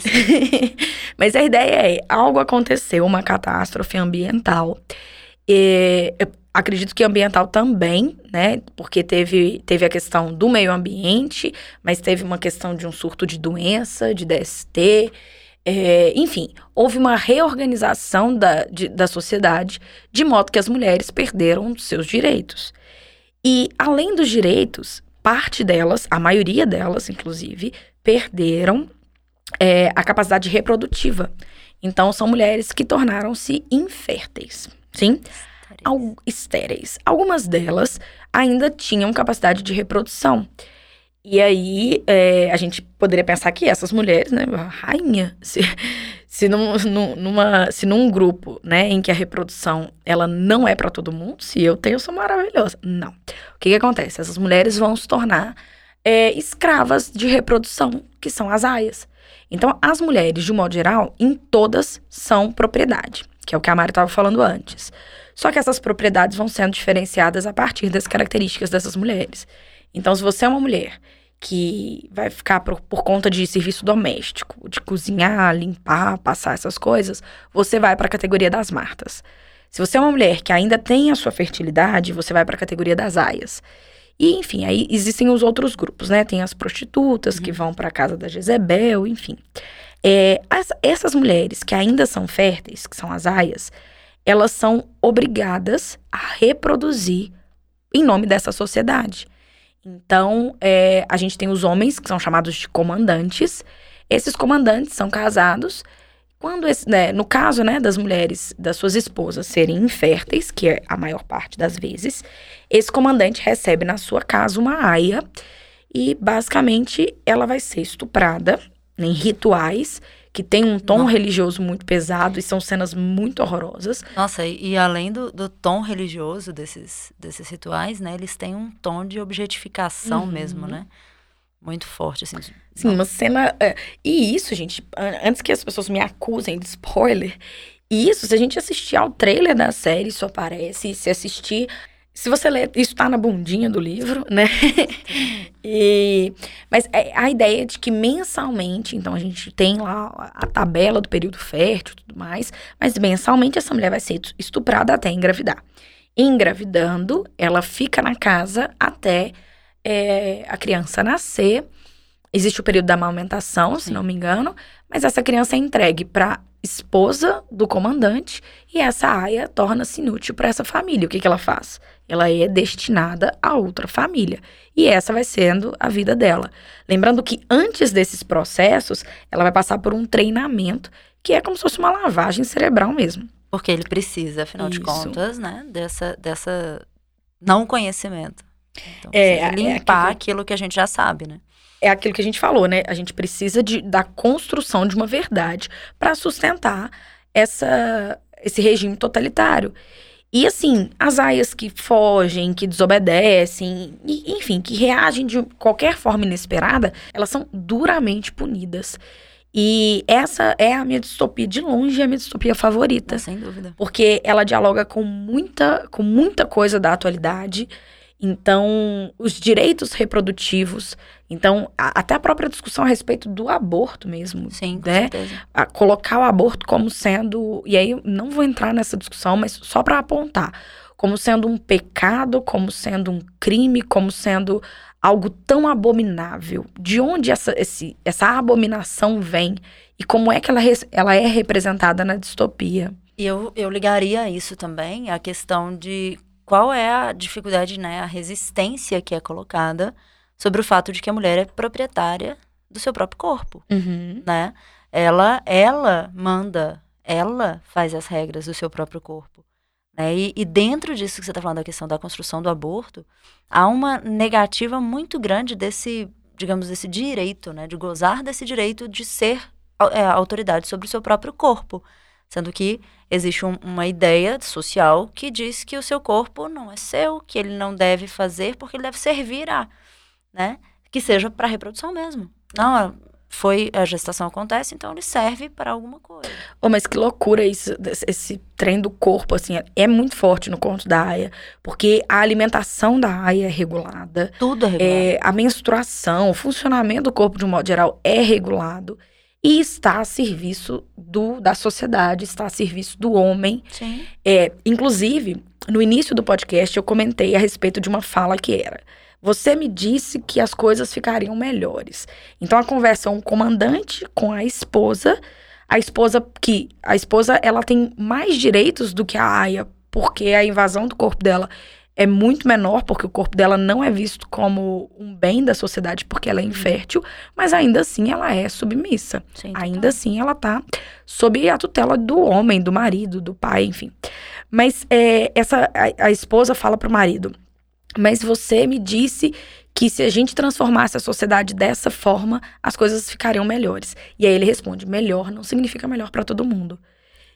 [SPEAKER 2] Mas a ideia é, algo aconteceu, uma catástrofe ambiental, e, acredito que ambiental também, né? Porque teve, teve a questão do meio ambiente, mas teve uma questão de um surto de doença, de DST. É, enfim, houve uma reorganização da, de, da sociedade, de modo que as mulheres perderam seus direitos. E, além dos direitos, parte delas, a maioria delas, inclusive, perderam é, a capacidade reprodutiva. Então, são mulheres que tornaram-se inférteis. Sim? Al estéreis. Algumas delas ainda tinham capacidade de reprodução. E aí, é, a gente poderia pensar que essas mulheres, né, rainha, se, se, num, numa, se num grupo, né, em que a reprodução, ela não é para todo mundo, se eu tenho, eu sou maravilhosa. Não. O que que acontece? Essas mulheres vão se tornar é, escravas de reprodução, que são as aias. Então, as mulheres, de um modo geral, em todas são propriedade que é o que a Mari estava falando antes. Só que essas propriedades vão sendo diferenciadas a partir das características dessas mulheres. Então, se você é uma mulher que vai ficar por, por, conta de serviço doméstico, de cozinhar, limpar, passar essas coisas, você vai para a categoria das martas. Se você é uma mulher que ainda tem a sua fertilidade, você vai para a categoria das aias. E, enfim, aí existem os outros grupos, né? Tem as prostitutas uhum. que vão para a casa da Jezebel, enfim. É, as, essas mulheres que ainda são férteis, que são as aias, elas são obrigadas a reproduzir em nome dessa sociedade. Então, é, a gente tem os homens, que são chamados de comandantes. Esses comandantes são casados. Quando esse, né, no caso né, das mulheres, das suas esposas serem inférteis, que é a maior parte das vezes, esse comandante recebe na sua casa uma aia e basicamente ela vai ser estuprada em rituais que tem um tom Nossa. religioso muito pesado e são cenas muito horrorosas.
[SPEAKER 1] Nossa, e, e além do, do, tom religioso desses, desses rituais, né, eles têm um tom de objetificação uhum. mesmo, né? Muito forte, assim.
[SPEAKER 2] Sim, uma cena. É, e isso, gente, antes que as pessoas me acusem de spoiler, isso, se a gente assistir ao trailer da série, isso aparece. Se assistir se você ler, isso está na bundinha do livro, né? e, mas é a ideia de que mensalmente, então a gente tem lá a tabela do período fértil e tudo mais, mas mensalmente essa mulher vai ser estuprada até engravidar. Engravidando, ela fica na casa até é, a criança nascer. Existe o período da amamentação, Sim. se não me engano, mas essa criança é entregue para esposa do comandante e essa aia torna-se inútil para essa família. O que, que ela faz? Ela é destinada a outra família. E essa vai sendo a vida dela. Lembrando que antes desses processos, ela vai passar por um treinamento que é como se fosse uma lavagem cerebral mesmo.
[SPEAKER 1] Porque ele precisa, afinal Isso. de contas, né, dessa, dessa não conhecimento. Então, é, limpar é aquilo... aquilo que a gente já sabe, né?
[SPEAKER 2] é aquilo que a gente falou, né? A gente precisa de, da construção de uma verdade para sustentar essa, esse regime totalitário. E assim, as aias que fogem, que desobedecem, e, enfim, que reagem de qualquer forma inesperada, elas são duramente punidas. E essa é a minha distopia, de longe, a minha distopia favorita.
[SPEAKER 1] Sem dúvida.
[SPEAKER 2] Porque ela dialoga com muita, com muita coisa da atualidade. Então, os direitos reprodutivos, então, a, até a própria discussão a respeito do aborto mesmo.
[SPEAKER 1] Sim, com
[SPEAKER 2] né?
[SPEAKER 1] certeza.
[SPEAKER 2] A, colocar o aborto como sendo. E aí, eu não vou entrar nessa discussão, mas só para apontar. Como sendo um pecado, como sendo um crime, como sendo algo tão abominável. De onde essa, esse, essa abominação vem e como é que ela, ela é representada na distopia.
[SPEAKER 1] E eu, eu ligaria isso também, a questão de qual é a dificuldade, né, a resistência que é colocada sobre o fato de que a mulher é proprietária do seu próprio corpo,
[SPEAKER 2] Uhum.
[SPEAKER 1] né? Ela, ela manda, ela faz as regras do seu próprio corpo. Né? E, e dentro disso que você está falando, da questão da construção do aborto, há uma negativa muito grande desse, digamos, desse direito, né? De gozar desse direito de ser é, autoridade sobre o seu próprio corpo. Sendo que existe um, uma ideia social que diz que o seu corpo não é seu, que ele não deve fazer porque ele deve servir a, né? Que seja para reprodução mesmo. Não, foi a gestação acontece, então ele serve para alguma coisa.
[SPEAKER 2] Oh, mas que loucura isso, esse, esse trem do corpo, assim, é, é muito forte no conto da Aya, porque a alimentação da Aya é regulada,
[SPEAKER 1] Tudo é regulado.
[SPEAKER 2] é, a menstruação, o funcionamento do corpo de um modo geral é regulado e está a serviço do, da sociedade, está a serviço do homem.
[SPEAKER 1] Sim.
[SPEAKER 2] É, inclusive, no início do podcast eu comentei a respeito de uma fala que era você me disse que as coisas ficariam melhores. Então a conversa é um comandante com a esposa, a esposa que a esposa ela tem mais direitos do que a Aya, porque a invasão do corpo dela é muito menor, porque o corpo dela não é visto como um bem da sociedade, porque ela é infértil, mas ainda assim ela é submissa.
[SPEAKER 1] Sim,
[SPEAKER 2] Ainda assim ela tá sob a tutela do homem, do marido, do pai, enfim. Mas é, essa a, a esposa fala pro marido: mas você me disse que se a gente transformasse a sociedade dessa forma, as coisas ficariam melhores. E aí ele responde: melhor não significa melhor para todo mundo.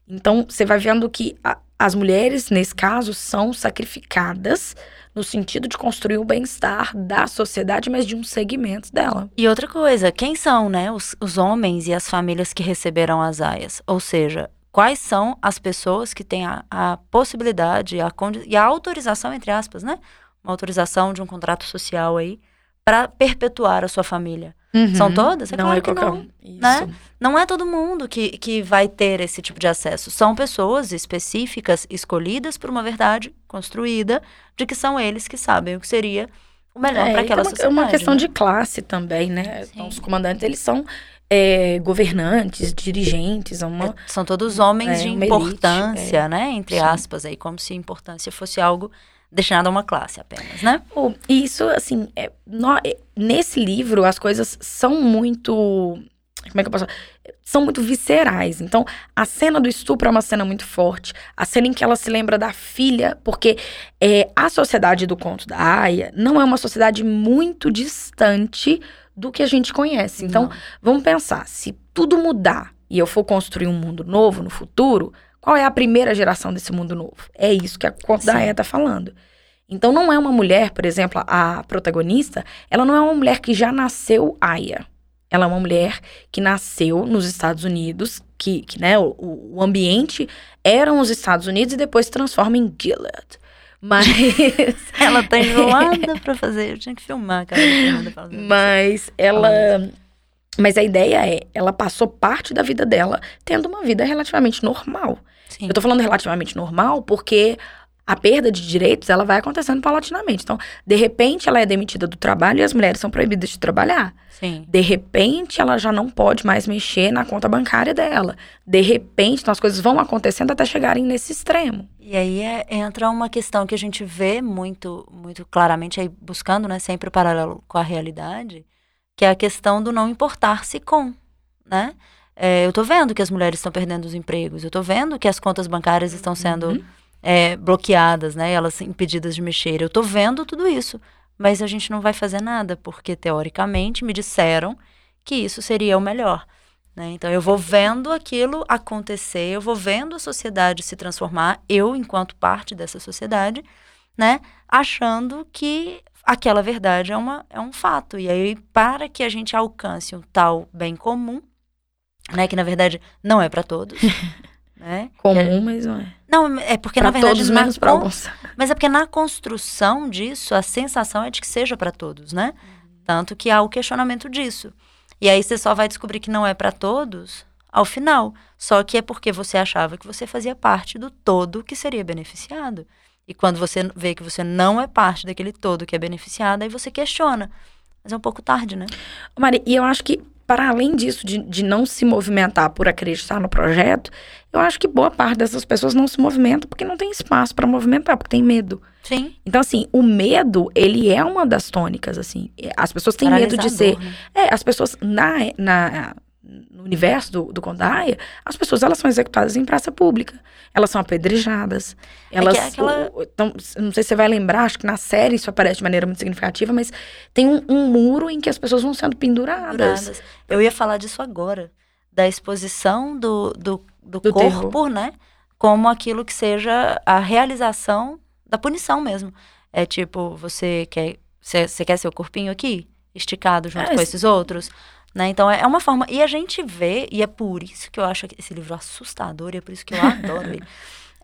[SPEAKER 2] Então você vai vendo que a, as mulheres, nesse caso, são sacrificadas no sentido de construir o bem-estar da sociedade, mas de um segmento dela.
[SPEAKER 1] E outra coisa, quem são, né, os, os homens e as famílias que receberam as aias? Ou seja, quais são as pessoas que têm a, a possibilidade a e a autorização, entre aspas, né? Uma autorização de um contrato social aí para perpetuar a sua família. São todas? É
[SPEAKER 2] não
[SPEAKER 1] claro
[SPEAKER 2] é
[SPEAKER 1] que
[SPEAKER 2] qualquer
[SPEAKER 1] não,
[SPEAKER 2] um. Isso.
[SPEAKER 1] né? Não é todo mundo que, que vai ter esse tipo de acesso. São pessoas específicas, escolhidas por uma verdade construída, de que são eles que sabem o que seria o melhor
[SPEAKER 2] É,
[SPEAKER 1] para aquela
[SPEAKER 2] é uma,
[SPEAKER 1] sociedade.
[SPEAKER 2] É uma questão
[SPEAKER 1] né?
[SPEAKER 2] de classe também, né?
[SPEAKER 1] Sim.
[SPEAKER 2] Então, os comandantes, eles são é, governantes, dirigentes, é uma...
[SPEAKER 1] É, são todos homens
[SPEAKER 2] é,
[SPEAKER 1] de
[SPEAKER 2] uma elite,
[SPEAKER 1] importância, né? Entre
[SPEAKER 2] Sim.
[SPEAKER 1] aspas, aí, como se importância fosse algo destinado a uma classe apenas, né?
[SPEAKER 2] E isso, assim, é, nó- é, nesse livro as coisas são muito. Como é que eu posso São muito viscerais. Então, a cena do estupro é uma cena muito forte. A cena em que ela se lembra da filha, porque é, a sociedade do conto da Aya não é uma sociedade muito distante do que a gente conhece. Então,
[SPEAKER 1] Não.
[SPEAKER 2] vamos pensar: se tudo mudar e eu for construir um mundo novo no futuro, qual é a primeira geração desse mundo novo? É isso que a da
[SPEAKER 1] Sim.
[SPEAKER 2] Aya tá falando. Então não é uma mulher, por exemplo, a protagonista, ela não é uma mulher que já nasceu Aya. Ela é uma mulher que nasceu nos Estados Unidos, que, que né, o, o ambiente eram os Estados Unidos e depois se transforma em Gilead. Mas,
[SPEAKER 1] Ela tá enjoada pra fazer. Eu tinha que filmar, cara.
[SPEAKER 2] mas ela. Mas a ideia é, ela passou parte da vida dela tendo uma vida relativamente normal.
[SPEAKER 1] Sim.
[SPEAKER 2] Eu tô falando relativamente normal porque a perda de direitos ela vai acontecendo paulatinamente. Então, de repente, ela é demitida do trabalho e as mulheres são proibidas de trabalhar.
[SPEAKER 1] Sim.
[SPEAKER 2] De repente, ela já não pode mais mexer na conta bancária dela. De repente, então as coisas vão acontecendo até chegarem nesse extremo.
[SPEAKER 1] E aí é- entra uma questão que a gente vê muito, muito claramente aí buscando, né, sempre o paralelo com a realidade, que é a questão do não importar-se com, né? É, eu tô vendo que as mulheres estão perdendo os empregos, eu tô vendo que as contas bancárias estão sendo
[SPEAKER 2] Uhum.
[SPEAKER 1] é, bloqueadas, né? Elas impedidas de mexer. Eu tô vendo tudo isso. mas a gente não vai fazer nada, porque teoricamente me disseram que isso seria o melhor. Né? Então eu vou vendo aquilo acontecer, eu vou vendo a sociedade se transformar, eu enquanto parte dessa sociedade, né, achando que aquela verdade é, uma, é um fato. E aí, para que a gente alcance um tal bem comum, né, que na verdade não é para todos, né?
[SPEAKER 2] Comum, é, mas não é.
[SPEAKER 1] Não, é porque
[SPEAKER 2] pra
[SPEAKER 1] na verdade
[SPEAKER 2] todos menos para alguns.
[SPEAKER 1] Mas é porque na construção disso, a sensação é de que seja para todos, né? Tanto que há o questionamento disso. E aí você só vai descobrir que não é para todos ao final. Só que é porque você achava que você fazia parte do todo que seria beneficiado. E quando você vê que você não é parte daquele todo que é beneficiado, aí você questiona. Mas é um pouco tarde, né?
[SPEAKER 2] Mari, e eu acho que, para além disso, de, de não se movimentar por acreditar no projeto, eu acho que boa parte dessas pessoas não se movimenta porque não tem espaço para movimentar, porque tem medo.
[SPEAKER 1] Sim.
[SPEAKER 2] Então, assim, o medo, ele é uma das tônicas, assim. As pessoas têm medo de ser. Né? É, as pessoas na, na, no universo do, do Condaia, as pessoas elas são executadas em praça pública. Elas são apedrejadas. É elas. É aquela... então, não sei se você vai lembrar, acho que na série isso aparece de maneira muito significativa, mas tem um, um muro em que as pessoas vão sendo penduradas. penduradas.
[SPEAKER 1] Eu ia falar disso agora. Da exposição do, do, do, do corpo, terror. né? Como aquilo que seja a realização da punição mesmo. É tipo, você quer. Você, você quer seu corpinho aqui? Esticado junto é, com esses outros? Né? Então é, é uma forma. E a gente vê, e é por isso que eu acho esse livro assustador, e é por isso que eu adoro ele.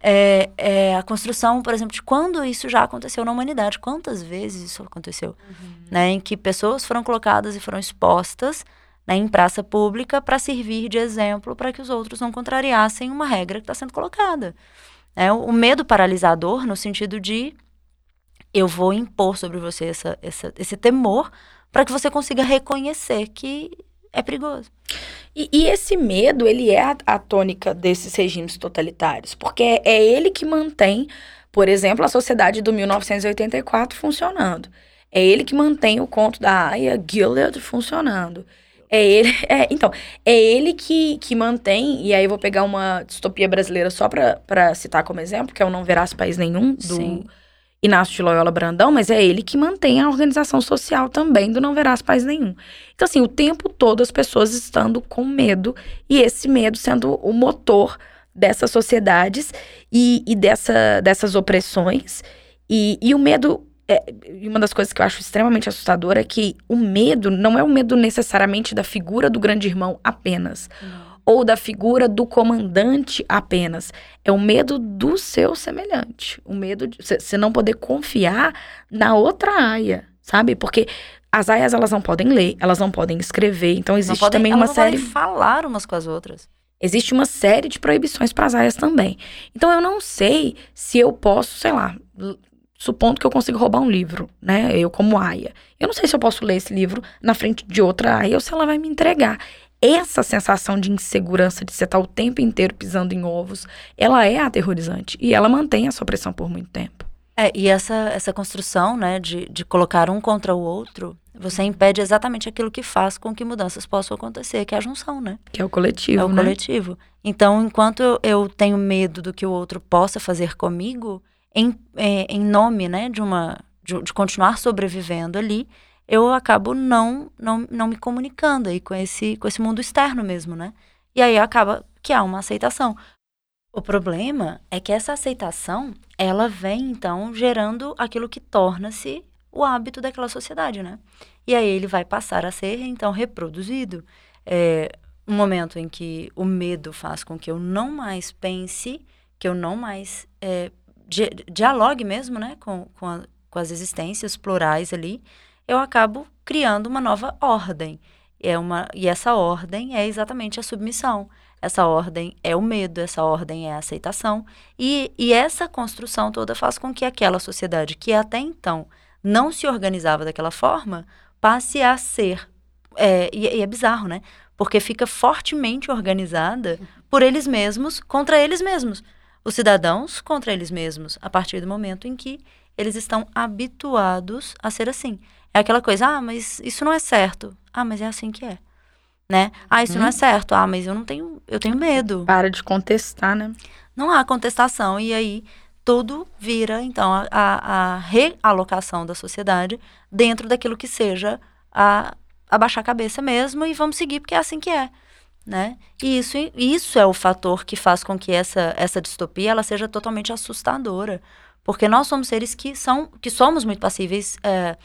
[SPEAKER 1] É, é, a construção, por exemplo, de quando isso já aconteceu na humanidade. Quantas vezes isso aconteceu? Uhum. Né? Em que pessoas foram colocadas e foram expostas né, em praça pública para servir de exemplo para que os outros não contrariassem uma regra que está sendo colocada. É, o, o medo paralisador, no sentido de eu vou impor sobre você essa, essa, esse temor para que você consiga reconhecer que é perigoso.
[SPEAKER 2] E, e esse medo, ele é a, a, tônica desses regimes totalitários, porque é, é ele que mantém, por exemplo, a sociedade do 1984 funcionando. É ele que mantém o conto da Aya Gillard funcionando. É ele, é, então, é ele que, que mantém, e aí eu vou pegar uma distopia brasileira só para citar como exemplo, que é o Não Verás País Nenhum, do Sim. Inácio de Loyola Brandão, mas é ele que mantém a organização social também do Não Verás Paz Nenhum. Então, assim, o tempo todo as pessoas estando com medo e esse medo sendo o motor dessas sociedades e, e dessa, dessas opressões. E, e o medo é, uma das coisas que eu acho extremamente assustadora é que o medo não é o medo necessariamente da figura do grande irmão apenas. Não ou da figura do comandante apenas. É o medo do seu semelhante. O medo de você não poder confiar na outra aia, sabe? Porque as aias elas não podem ler, elas não podem escrever. Então existe podem, também uma série.
[SPEAKER 1] Podem falar umas com as outras.
[SPEAKER 2] Existe uma série de proibições para as aias também. Então eu não sei se eu posso, sei lá, supondo que eu consigo roubar um livro, né? Eu como aia. Eu não sei se eu posso ler esse livro na frente de outra aia ou se ela vai me entregar essa sensação de insegurança, de você estar o tempo inteiro pisando em ovos, ela é aterrorizante. E ela mantém a sua pressão por muito tempo.
[SPEAKER 1] É, e essa, essa construção, né, de, de colocar um contra o outro, você impede exatamente aquilo que faz com que mudanças possam acontecer, que é a junção, né?
[SPEAKER 2] Que é o coletivo,
[SPEAKER 1] É o
[SPEAKER 2] né?
[SPEAKER 1] coletivo. Então, enquanto eu, eu, tenho medo do que o outro possa fazer comigo, em, é, em nome, né, de uma... De, de continuar sobrevivendo ali, eu acabo não, não, não me comunicando aí com esse, com esse mundo externo mesmo, né? E aí acaba que há uma aceitação. O problema é que essa aceitação, ela vem então gerando aquilo que torna-se o hábito daquela sociedade, né? E aí ele vai passar a ser então reproduzido. É um momento em que o medo faz com que eu não mais pense, que eu não mais é, di dialogue mesmo, né, com, com, a, com as existências plurais ali, eu acabo criando uma nova ordem. É uma, e essa ordem é exatamente a submissão. Essa ordem é o medo, essa ordem é a aceitação. E, e essa construção toda faz com que aquela sociedade que até então não se organizava daquela forma passe a ser. É, e, e é bizarro, né? Porque fica fortemente organizada por eles mesmos contra eles mesmos. Os cidadãos contra eles mesmos, a partir do momento em que eles estão habituados a ser assim. É aquela coisa, ah, mas isso não é certo. Ah, mas é assim que é. Né? Ah, isso hum. não é uhum. certo. Ah, mas eu não tenho, eu tenho medo.
[SPEAKER 2] Para de contestar, né?
[SPEAKER 1] Não há contestação. E aí tudo vira, então, a, a, a realocação da sociedade dentro daquilo que seja a abaixar a cabeça mesmo e vamos seguir porque é assim que é, né? E isso, isso é o fator que faz com que essa, essa distopia ela seja totalmente assustadora, porque nós somos seres que são que somos muito passíveis, é,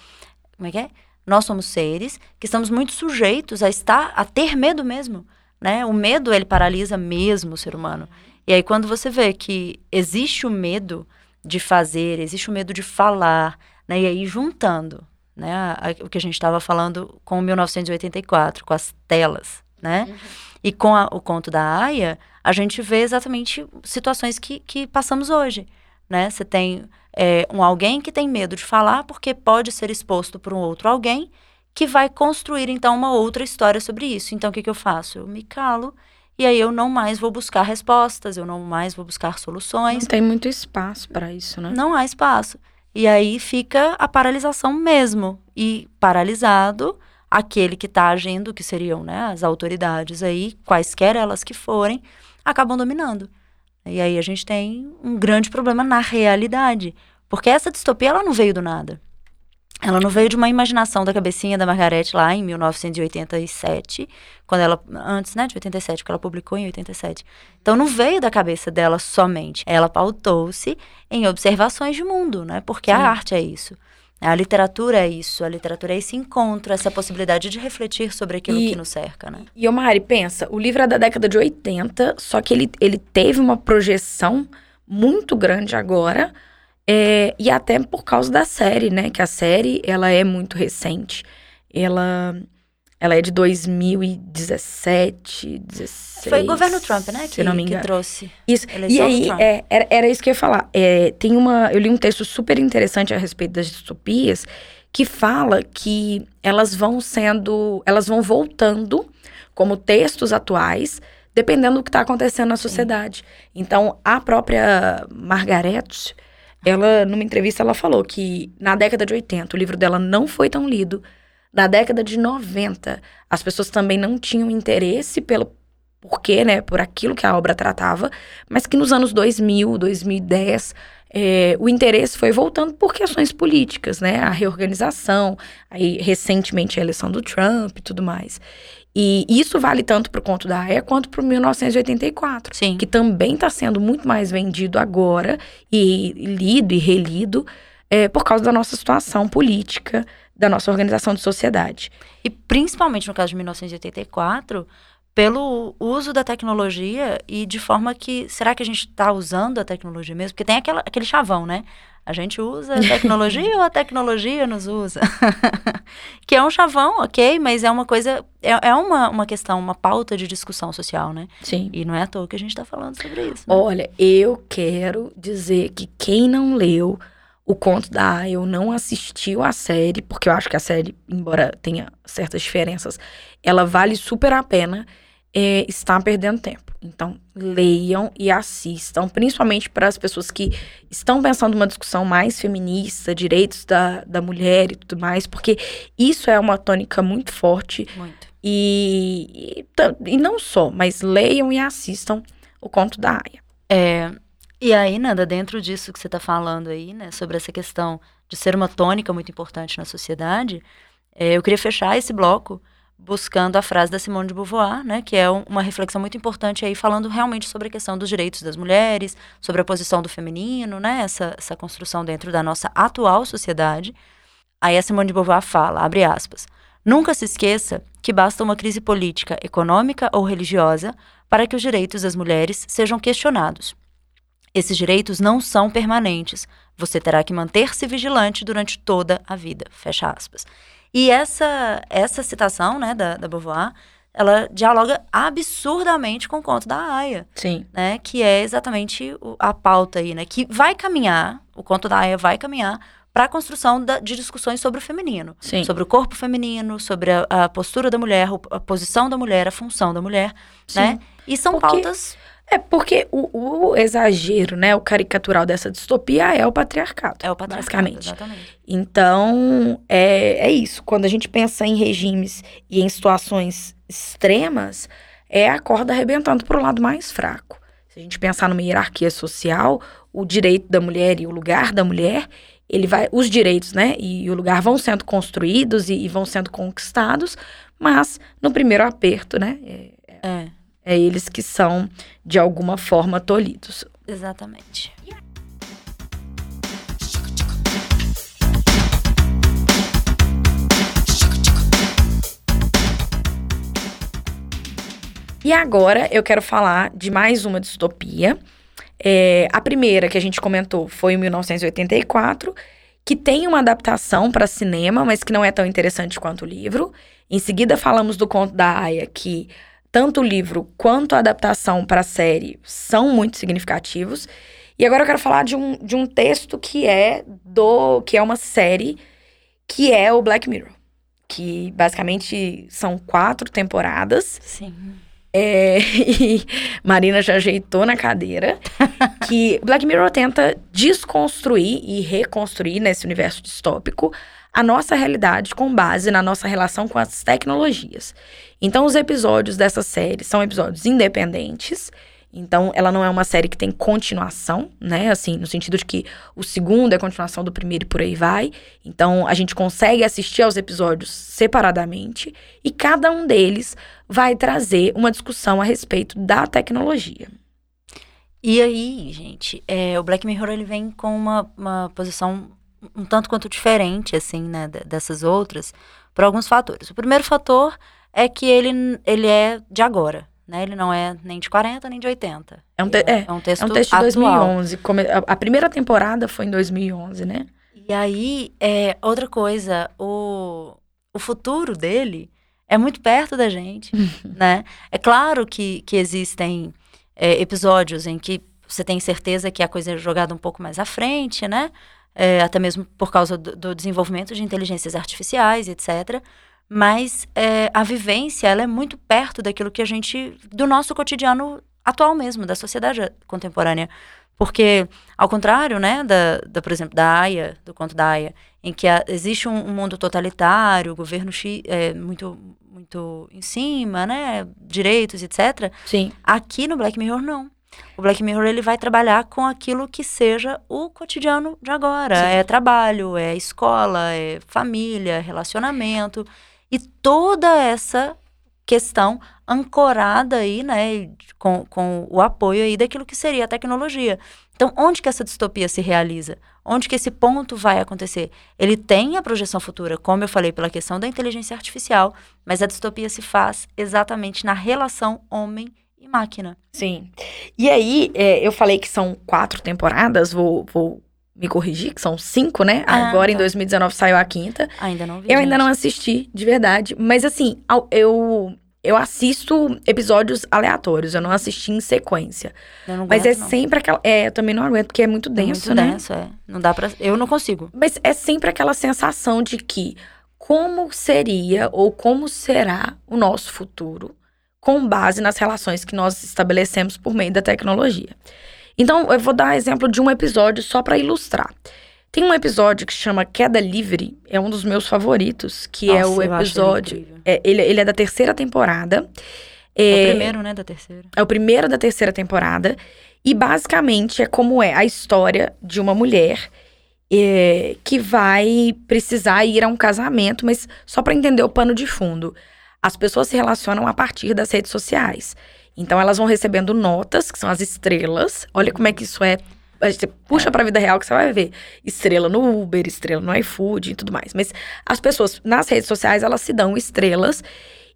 [SPEAKER 1] como é que é? Nós somos seres que estamos muito sujeitos a estar, a ter medo mesmo, né? O medo ele paralisa mesmo o ser humano. E aí quando você vê que existe o medo de fazer, existe o medo de falar, né? E aí juntando, né? A, a, o que a gente estava falando com 1984, com as telas, né? Uhum. E com a, o conto da Aya, a gente vê exatamente situações que, que passamos hoje, né? Você tem é, um alguém que tem medo de falar porque pode ser exposto por um outro alguém que vai construir, então, uma outra história sobre isso. Então, o que, que eu faço? Eu me calo e aí eu não mais vou buscar respostas, eu não mais vou buscar soluções.
[SPEAKER 2] Não tem muito espaço para isso, né?
[SPEAKER 1] Não há espaço. E aí fica a paralisação mesmo. E paralisado, aquele que está agindo, que seriam né, as autoridades aí, quaisquer elas que forem, acabam dominando. E aí a gente tem um grande problema na realidade. Porque essa distopia ela não veio do nada. Ela não veio de uma imaginação da cabecinha da Margaret lá em 1987, quando ela antes, né, de 87, que ela publicou em 87. Então não veio da cabeça dela somente. Ela pautou-se em observações de mundo, né? Porque Sim. a arte é isso. A literatura é isso, a literatura é esse encontro, essa possibilidade de refletir sobre aquilo e, que nos cerca, né?
[SPEAKER 2] E, Omari, pensa, o livro é da década de 80, só que ele, ele teve uma projeção muito grande agora, é, e até por causa da série, né? Que a série, ela é muito recente. Ela, ela é de 2017, 16.
[SPEAKER 1] Foi o governo Trump, né? Que, não me engano. que trouxe.
[SPEAKER 2] Isso. E aí, é, era, era isso que eu ia falar. É, tem uma. Eu li um texto super interessante a respeito das distopias que fala que elas vão sendo. Elas vão voltando como textos atuais dependendo do que está acontecendo na sociedade. Sim. Então, a própria Margaret, ela, numa entrevista, ela falou que na década de 80 o livro dela não foi tão lido. Na década de 90, as pessoas também não tinham interesse pelo porquê, né, por aquilo que a obra tratava, mas que nos anos 2000, 2010, é, o interesse foi voltando por questões políticas, né, a reorganização, aí recentemente a eleição do Trump e tudo mais. E isso vale tanto para o conto da Aya quanto para o 1984.
[SPEAKER 1] Sim.
[SPEAKER 2] Que também está sendo muito mais vendido agora e lido e relido é, por causa da nossa situação política, da nossa organização de sociedade.
[SPEAKER 1] E principalmente no caso de 1984, pelo uso da tecnologia e de forma que. Será que a gente está usando a tecnologia mesmo? Porque tem aquela, aquele chavão, né? A gente usa a tecnologia ou a tecnologia nos usa? que é um chavão, ok, mas é uma coisa, é, é uma, uma questão, uma pauta de discussão social, né?
[SPEAKER 2] Sim.
[SPEAKER 1] E não é à toa que a gente está falando sobre isso. Né?
[SPEAKER 2] Olha, eu quero dizer que quem não leu o conto da Aya ou não assistiu a série, porque eu acho que a série, embora tenha certas diferenças, ela vale super a pena, é, está perdendo tempo. Então, leiam e assistam, principalmente para as pessoas que estão pensando uma discussão mais feminista, direitos da, da mulher e tudo mais, porque isso é uma tônica muito forte.
[SPEAKER 1] Muito.
[SPEAKER 2] E, e, e não só, mas leiam e assistam o conto da Aya.
[SPEAKER 1] É, e aí, Nanda, dentro disso que você está falando aí, né, sobre essa questão de ser uma tônica muito importante na sociedade, é, eu queria fechar esse bloco buscando a frase da Simone de Beauvoir, né, que é uma reflexão muito importante aí, falando realmente sobre a questão dos direitos das mulheres, sobre a posição do feminino, né, essa, essa construção dentro da nossa atual sociedade. Aí a Simone de Beauvoir fala, abre aspas, nunca se esqueça que basta uma crise política, econômica ou religiosa para que os direitos das mulheres sejam questionados. Esses direitos não são permanentes. Você terá que manter-se vigilante durante toda a vida. Fecha aspas. E essa, essa citação, né, da, da Beauvoir, ela dialoga absurdamente com o conto da Aya.
[SPEAKER 2] Sim.
[SPEAKER 1] Né, que é exatamente o, a pauta aí, né, que vai caminhar, o conto da Aya vai caminhar para a construção da, de discussões sobre o feminino.
[SPEAKER 2] Sim.
[SPEAKER 1] Sobre o corpo feminino, sobre a, a, postura da mulher, a posição da mulher, a função da mulher, Sim. né? E são Porque... pautas
[SPEAKER 2] é porque o, o, exagero, né, o caricatural dessa distopia é o patriarcado.
[SPEAKER 1] É o patriarcado,
[SPEAKER 2] basicamente.
[SPEAKER 1] exatamente.
[SPEAKER 2] Então, é, é isso. Quando a gente pensa em regimes e em situações extremas, é a corda arrebentando para o lado mais fraco. Se a gente pensar numa hierarquia social, o direito da mulher e o lugar da mulher, ele vai, os direitos, né, e o lugar vão sendo construídos e, e vão sendo conquistados, mas no primeiro aperto, né, é,
[SPEAKER 1] É,
[SPEAKER 2] é eles que são de alguma forma tolhidos.
[SPEAKER 1] exatamente.
[SPEAKER 2] E agora eu quero falar de mais uma distopia. É, a primeira que a gente comentou foi em 1984, que tem uma adaptação para cinema, mas que não é tão interessante quanto o livro. Em seguida, falamos do conto da Aya, que tanto o livro quanto a adaptação para a série são muito significativos. E agora eu quero falar de um, de um texto que é do que é uma série que é o Black Mirror, que basicamente são quatro temporadas.
[SPEAKER 1] Sim.
[SPEAKER 2] É, e Marina já ajeitou na cadeira que Black Mirror tenta desconstruir e reconstruir nesse universo distópico a nossa realidade com base na nossa relação com as tecnologias. Então, os episódios dessa série são episódios independentes. Então, ela não é uma série que tem continuação, né? Assim, no sentido de que o segundo é continuação do primeiro e por aí vai. Então, a gente consegue assistir aos episódios separadamente e cada um deles vai trazer uma discussão a respeito da tecnologia.
[SPEAKER 1] E aí, gente, é, o Black Mirror ele vem com uma, uma posição um tanto quanto diferente, assim, né, de- dessas outras, por alguns fatores. O primeiro fator é que ele, ele é de agora, né? Ele não é nem de 40, nem de 80.
[SPEAKER 2] É um, te-
[SPEAKER 1] Ele
[SPEAKER 2] é,
[SPEAKER 1] um texto
[SPEAKER 2] é um texto de
[SPEAKER 1] atual.
[SPEAKER 2] 2011. come- a- A primeira temporada foi em 2011, né?
[SPEAKER 1] E aí, é, outra coisa, o, o futuro dele é muito perto da gente, né? É claro que, que existem é, episódios em que você tem certeza que a coisa é jogada um pouco mais à frente, né? É, até mesmo por causa do, do desenvolvimento de inteligências artificiais, etc. Mas é, a vivência, ela é muito perto daquilo que a gente... do nosso cotidiano atual mesmo, da sociedade contemporânea. Porque, ao contrário, né, da, da, por exemplo, da Aya, do conto da Aya, em que a- existe um, um mundo totalitário, governo é, muito, muito em cima, né, direitos, etc.
[SPEAKER 2] Sim.
[SPEAKER 1] Aqui no Black Mirror, não. O Black Mirror, ele vai trabalhar com aquilo que seja o cotidiano de agora.
[SPEAKER 2] Sim.
[SPEAKER 1] É trabalho, é escola, é família, relacionamento. E toda essa questão ancorada aí, né, com, com o apoio aí daquilo que seria a tecnologia. Então, onde que essa distopia se realiza? Onde que esse ponto vai acontecer? Ele tem a projeção futura, como eu falei, pela questão da inteligência artificial, mas a distopia se faz exatamente na relação homem e máquina.
[SPEAKER 2] Sim. E aí, é, eu falei que são quatro temporadas, vou, vou me corrigir, que são cinco, né?
[SPEAKER 1] Ah,
[SPEAKER 2] Agora, em
[SPEAKER 1] tá.
[SPEAKER 2] 2019, saiu a quinta.
[SPEAKER 1] Ainda não vi.
[SPEAKER 2] Eu ainda
[SPEAKER 1] gente.
[SPEAKER 2] não assisti, de verdade. Mas assim, eu, eu assisto episódios aleatórios, eu não assisti em sequência.
[SPEAKER 1] Eu não
[SPEAKER 2] Mas é
[SPEAKER 1] aguento, não.
[SPEAKER 2] sempre aquela. É, eu também não aguento, porque é muito
[SPEAKER 1] É
[SPEAKER 2] denso,
[SPEAKER 1] muito
[SPEAKER 2] né?
[SPEAKER 1] denso, é. Não dá pra. Eu não consigo.
[SPEAKER 2] Mas é sempre aquela sensação de que como seria ou como será o nosso futuro com base nas relações que nós estabelecemos por meio da tecnologia. Então, eu vou dar exemplo de um episódio só para ilustrar. Tem um episódio que chama Queda Livre, é um dos meus favoritos, que é
[SPEAKER 1] Nossa,
[SPEAKER 2] o
[SPEAKER 1] acho ele
[SPEAKER 2] episódio.
[SPEAKER 1] incrível.
[SPEAKER 2] é, ele, ele é da terceira temporada.
[SPEAKER 1] É o primeiro, né, da terceira.
[SPEAKER 2] É o primeiro da terceira temporada. E basicamente é como é a história de uma mulher é, que vai precisar ir a um casamento, mas só para entender o pano de fundo. As pessoas se relacionam a partir das redes sociais. Então elas vão recebendo notas, que são as estrelas. Olha como é que isso é. Você puxa pra vida real que você vai ver. Estrela no Uber, estrela no iFood e tudo mais. Mas as pessoas nas redes sociais, elas se dão estrelas.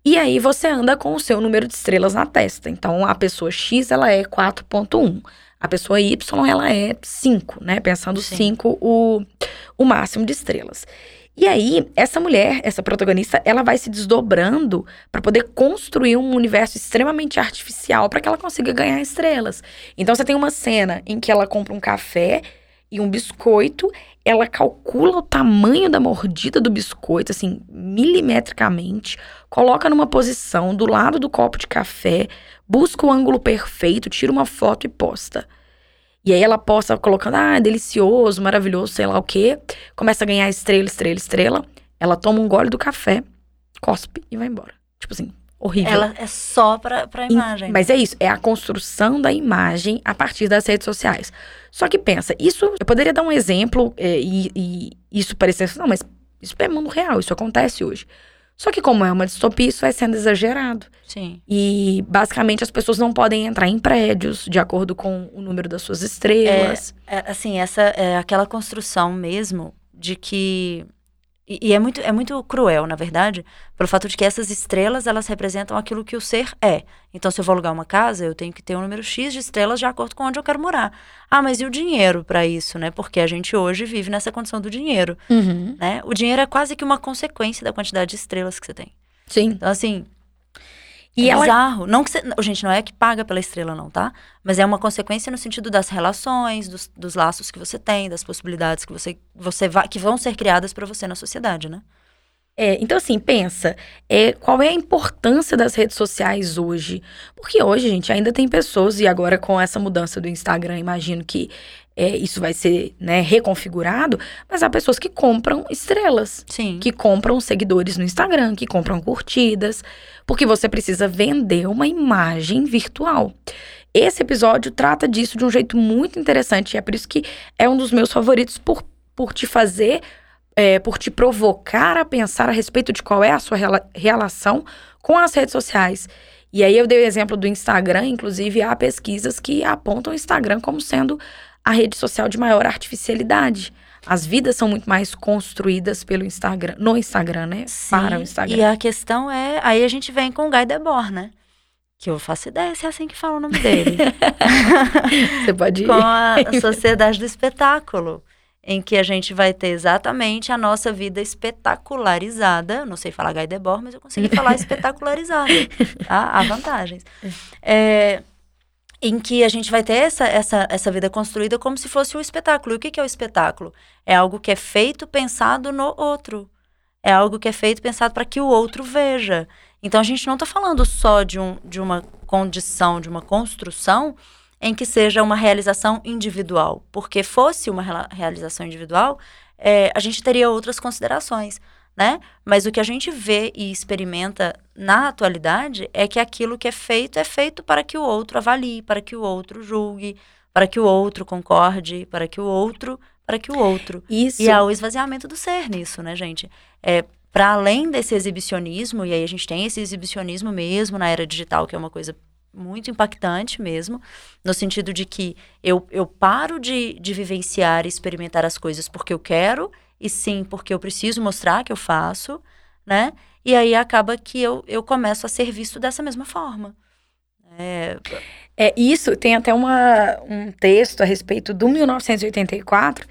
[SPEAKER 2] E aí você anda com o seu número de estrelas na testa. Então a pessoa X ela é 4.1. A pessoa Y ela é 5, né? Pensando
[SPEAKER 1] Sim.
[SPEAKER 2] 5 o, o máximo de estrelas. E aí, essa mulher, essa protagonista, ela vai se desdobrando para poder construir um universo extremamente artificial para que ela consiga ganhar estrelas. Então você tem uma cena em que ela compra um café e um biscoito, ela calcula o tamanho da mordida do biscoito, assim, milimetricamente, coloca numa posição do lado do copo de café, busca o ângulo perfeito, tira uma foto e posta. E aí ela posta colocando, ah, delicioso, maravilhoso, sei lá o quê. Começa a ganhar estrela, estrela, estrela. Ela toma um gole do café, cospe e vai embora. Tipo assim, horrível.
[SPEAKER 1] Ela é só pra, pra imagem.
[SPEAKER 2] Mas é isso, é a construção da imagem a partir das redes sociais. Só que pensa, isso, eu poderia dar um exemplo é, e, e isso parecer, não, mas isso é mundo real, isso acontece hoje. Só que como é uma distopia, isso vai sendo exagerado.
[SPEAKER 1] Sim.
[SPEAKER 2] E basicamente as pessoas não podem entrar em prédios de acordo com o número das suas estrelas.
[SPEAKER 1] É, assim, essa é aquela construção mesmo de que e, e, é muito é muito cruel, na verdade, pelo fato de que essas estrelas elas representam aquilo que o ser é. Então, se eu vou alugar uma casa, eu tenho que ter um número x de estrelas de acordo com onde eu quero morar. Ah, mas e o dinheiro para isso, né? Porque a gente hoje vive nessa condição do dinheiro,
[SPEAKER 2] uhum.
[SPEAKER 1] né? O dinheiro é quase que uma consequência da quantidade de estrelas que você tem.
[SPEAKER 2] Sim.
[SPEAKER 1] Então, assim, e é ela... bizarro. Não que você, gente, não é que paga pela estrela, não, tá? Mas é uma consequência no sentido das relações, dos, dos laços que você tem, das possibilidades que você, você vai, que vão ser criadas para você na sociedade, né?
[SPEAKER 2] É, então, assim, pensa, é, qual é a importância das redes sociais hoje? Porque hoje, gente, ainda tem pessoas, e agora com essa mudança do Instagram, imagino que é, isso vai ser né, reconfigurado, mas há pessoas que compram estrelas.
[SPEAKER 1] Sim.
[SPEAKER 2] Que compram seguidores no Instagram, que compram curtidas, porque você precisa vender uma imagem virtual. Esse episódio trata disso de um jeito muito interessante, e é por isso que é um dos meus favoritos por, por te fazer, é, por te provocar a pensar a respeito de qual é a sua rela relação com as redes sociais. E aí eu dei o exemplo do Instagram, inclusive há pesquisas que apontam o Instagram como sendo a rede social de maior artificialidade. As vidas são muito mais construídas pelo Instagram, no Instagram, né?
[SPEAKER 1] Sim,
[SPEAKER 2] Para o Instagram.
[SPEAKER 1] E a questão é, aí a gente vem com o Guy Debord, né? Que eu faço ideia se é assim que fala o nome dele.
[SPEAKER 2] Você pode ir.
[SPEAKER 1] Com a Sociedade do Espetáculo, em que a gente vai ter exatamente a nossa vida espetacularizada. Não sei falar Guy Debord, mas eu consegui falar espetacularizada. Tá? Há vantagens. É, em que a gente vai ter essa, essa, essa vida construída como se fosse um espetáculo. E o que, que é o espetáculo? É algo que é feito pensado no outro. É algo que é feito pensado para que o outro veja. Então a gente não está falando só de, um, de uma condição, de uma construção em que seja uma realização individual. Porque fosse uma realização individual, é, a gente teria outras considerações né? Mas o que a gente vê e experimenta na atualidade é que aquilo que é feito é feito para que o outro avalie, para que o outro julgue, para que o outro concorde, para que o outro, para que o outro.
[SPEAKER 2] Isso.
[SPEAKER 1] E há o esvaziamento do ser nisso, né, gente? É para além desse exibicionismo, e aí a gente tem esse exibicionismo mesmo na era digital, que é uma coisa muito impactante mesmo, no sentido de que eu, eu paro de, de vivenciar e experimentar as coisas porque eu quero e sim porque eu preciso mostrar que eu faço, né? E aí acaba que eu, eu começo a ser visto dessa mesma forma.
[SPEAKER 2] É... é isso, tem até uma, um texto a respeito do 1984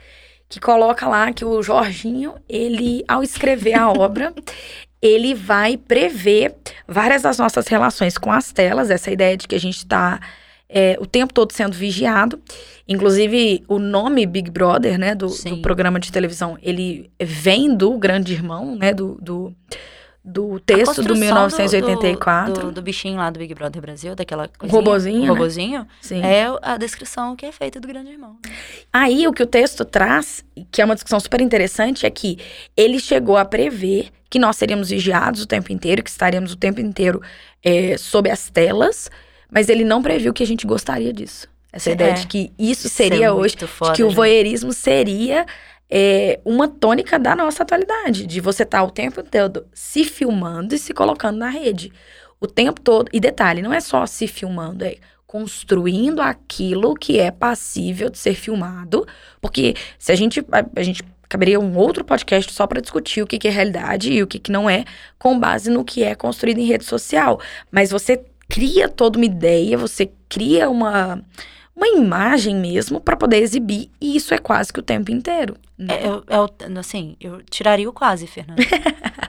[SPEAKER 2] que coloca lá que o Jorginho, ele, ao escrever a obra, ele vai prever várias das nossas relações com as telas, essa ideia de que a gente está é, o tempo todo sendo vigiado. Inclusive, o nome Big Brother, né, do, do, programa de televisão, ele vem do Grande Irmão, né, do, do, do texto do 1984.
[SPEAKER 1] Do, do, do, bichinho lá do Big Brother Brasil, daquela
[SPEAKER 2] coisinha, robozinho,
[SPEAKER 1] o robozinho,
[SPEAKER 2] né? Sim.
[SPEAKER 1] é a descrição que é feita do Grande Irmão.
[SPEAKER 2] Aí, o que o texto traz, que é uma discussão super interessante, é que ele chegou a prever que nós seríamos vigiados o tempo inteiro, que estaríamos o tempo inteiro é, sob as telas, mas ele não previu que a gente gostaria disso. Essa é. ideia de que isso seria isso é hoje, foda, que o voyeurismo seria é, uma tônica da nossa atualidade, de você estar tá o tempo todo se filmando e se colocando na rede. O tempo todo. E detalhe, não é só se filmando, é construindo aquilo que é passível de ser filmado. Porque se a gente. A, a gente caberia um outro podcast só para discutir o que, que é realidade e o que, que não é, com base no que é construído em rede social. Mas você cria toda uma ideia, você cria uma, uma imagem mesmo para poder exibir, e isso é quase que o tempo inteiro.
[SPEAKER 1] Né? É, eu, eu, assim, eu tiraria o quase, Fernanda.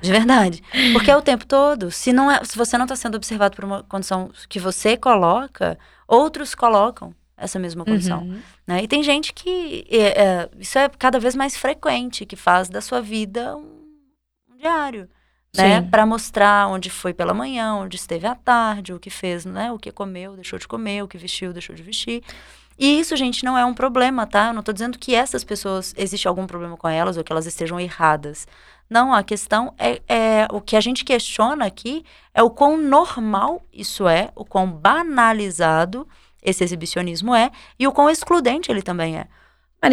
[SPEAKER 1] de verdade. Porque é o tempo todo. Se, não é, se você não está sendo observado por uma condição que você coloca, outros colocam essa mesma condição. Uhum. Né? E tem gente que. É, é, isso é cada vez mais frequente, que faz da sua vida um, um diário né? Para mostrar onde foi pela manhã, onde esteve à tarde, o que fez, né? O que comeu, deixou de comer, o que vestiu, deixou de vestir. E isso, gente, não é um problema, tá? Eu não tô dizendo que essas pessoas, existe algum problema com elas ou que elas estejam erradas. Não, a questão é, é o que a gente questiona aqui é o quão normal isso é, o quão banalizado esse exibicionismo é e o quão excludente ele também é.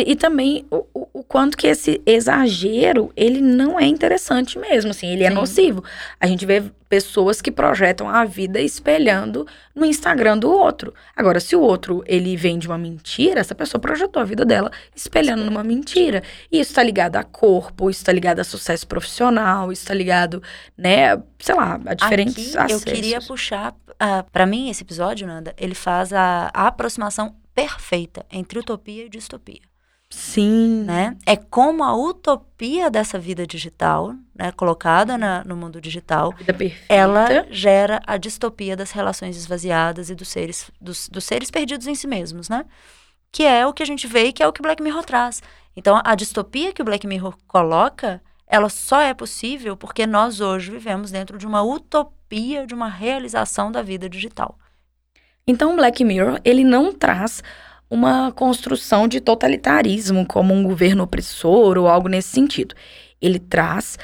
[SPEAKER 2] E também o, o, quanto que esse exagero, ele não é interessante mesmo, assim, ele é Sim. nocivo. A gente vê pessoas que projetam a vida espelhando no Instagram do outro. Agora, se o outro, ele vem de uma mentira, essa pessoa projetou a vida dela espelhando numa mentira. E isso tá ligado a corpo, isso tá ligado a sucesso profissional, isso tá ligado, né, sei lá, a diferentes
[SPEAKER 1] Aqui, acessos. Eu queria puxar, uh, para mim, esse episódio, Nanda, ele faz a, a aproximação perfeita entre utopia e distopia.
[SPEAKER 2] Sim.
[SPEAKER 1] Né? É como a utopia dessa vida digital, né, colocada na, no mundo digital, ela gera a distopia das relações esvaziadas e dos seres, dos, dos seres perdidos em si mesmos, né? Que é o que a gente vê e que é o que o Black Mirror traz. Então, a distopia que o Black Mirror coloca, ela só é possível porque nós hoje vivemos dentro de uma utopia, de uma realização da vida digital.
[SPEAKER 2] Então, o Black Mirror, ele não traz uma construção de totalitarismo, como um governo opressor ou algo nesse sentido. Ele traz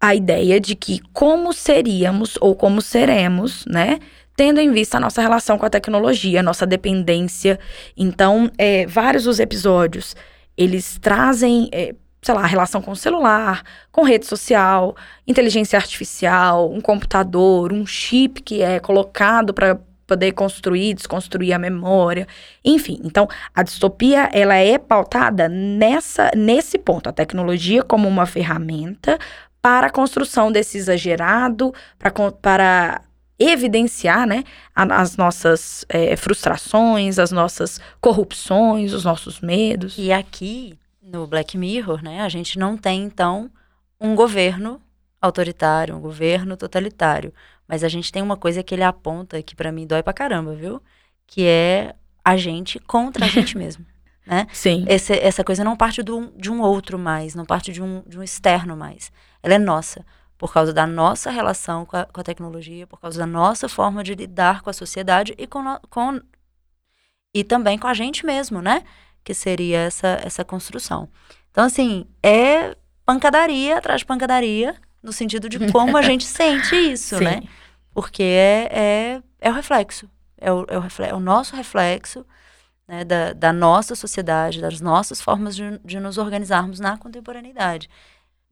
[SPEAKER 2] a ideia de que como seríamos ou como seremos, né? Tendo em vista a nossa relação com a tecnologia, a nossa dependência. Então, é, vários dos episódios, eles trazem, é, sei lá, relação com o celular, com rede social, inteligência artificial, um computador, um chip que é colocado para poder construir, desconstruir a memória, enfim. Então, a distopia ela é pautada nessa nesse ponto, a tecnologia como uma ferramenta para a construção desse exagerado, para, para evidenciar né, as nossas é, frustrações, as nossas corrupções, os nossos medos.
[SPEAKER 1] E aqui no Black Mirror, né, a gente não tem então um governo autoritário, um governo totalitário. Mas a gente tem uma coisa que ele aponta que para mim dói pra caramba, viu? Que é a gente contra a gente mesmo. Né?
[SPEAKER 2] Sim.
[SPEAKER 1] Esse, essa coisa não parte do, de um outro mais, não parte de um, de um externo mais. Ela é nossa, por causa da nossa relação com a, com a tecnologia, por causa da nossa forma de lidar com a sociedade e com, com e também com a gente mesmo, né? Que seria essa, essa construção. Então, assim, é pancadaria atrás de pancadaria, no sentido de como a gente sente isso, né? Porque é, é, é o reflexo. É o, é o, reflexo, é o nosso reflexo né, da, da nossa sociedade, das nossas formas de, de nos organizarmos na contemporaneidade.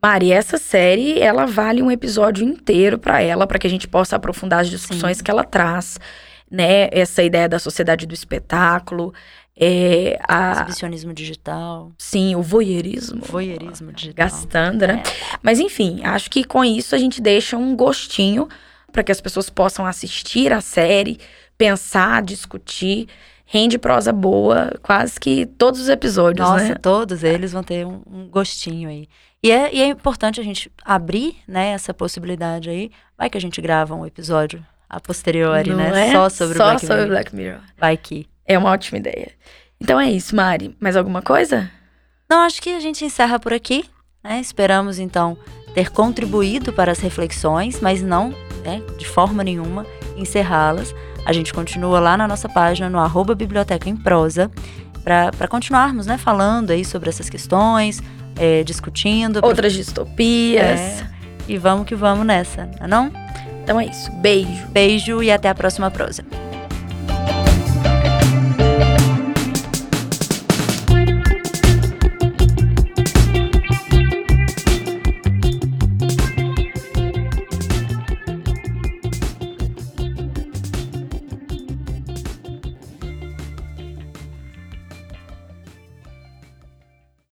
[SPEAKER 2] Mari, essa série, ela vale um episódio inteiro para ela, para que a gente possa aprofundar as discussões Sim. que ela traz, né? Essa ideia da sociedade do espetáculo, é,
[SPEAKER 1] a... Exibicionismo digital.
[SPEAKER 2] Sim, o voyeurismo.
[SPEAKER 1] Voyeurismo digital.
[SPEAKER 2] Gastando, né? É. Mas enfim, acho que com isso a gente deixa um gostinho para que as pessoas possam assistir a série, pensar, discutir. Rende prosa boa, quase que todos os episódios,
[SPEAKER 1] Nossa,
[SPEAKER 2] né?
[SPEAKER 1] todos eles vão ter um, um gostinho aí. E é, e é importante a gente abrir, né, essa possibilidade aí. Vai que a gente grava um episódio a posteriori, Não né?
[SPEAKER 2] É? Só sobre Só o Black sobre Mirror. Black Mirror.
[SPEAKER 1] Vai que.
[SPEAKER 2] É uma ótima ideia. Então é isso, Mari. Mais alguma coisa?
[SPEAKER 1] Não, acho que a gente encerra por aqui. Né? Esperamos, então, ter contribuído para as reflexões, mas não, né, de forma nenhuma, encerrá-las. A gente continua lá na nossa página, no arroba Biblioteca em Prosa, para continuarmos né, falando aí sobre essas questões, é, discutindo.
[SPEAKER 2] Outras pra... distopias.
[SPEAKER 1] É, e vamos que vamos nessa, não é não?
[SPEAKER 2] Então é isso. Beijo.
[SPEAKER 1] Beijo e até a próxima prosa.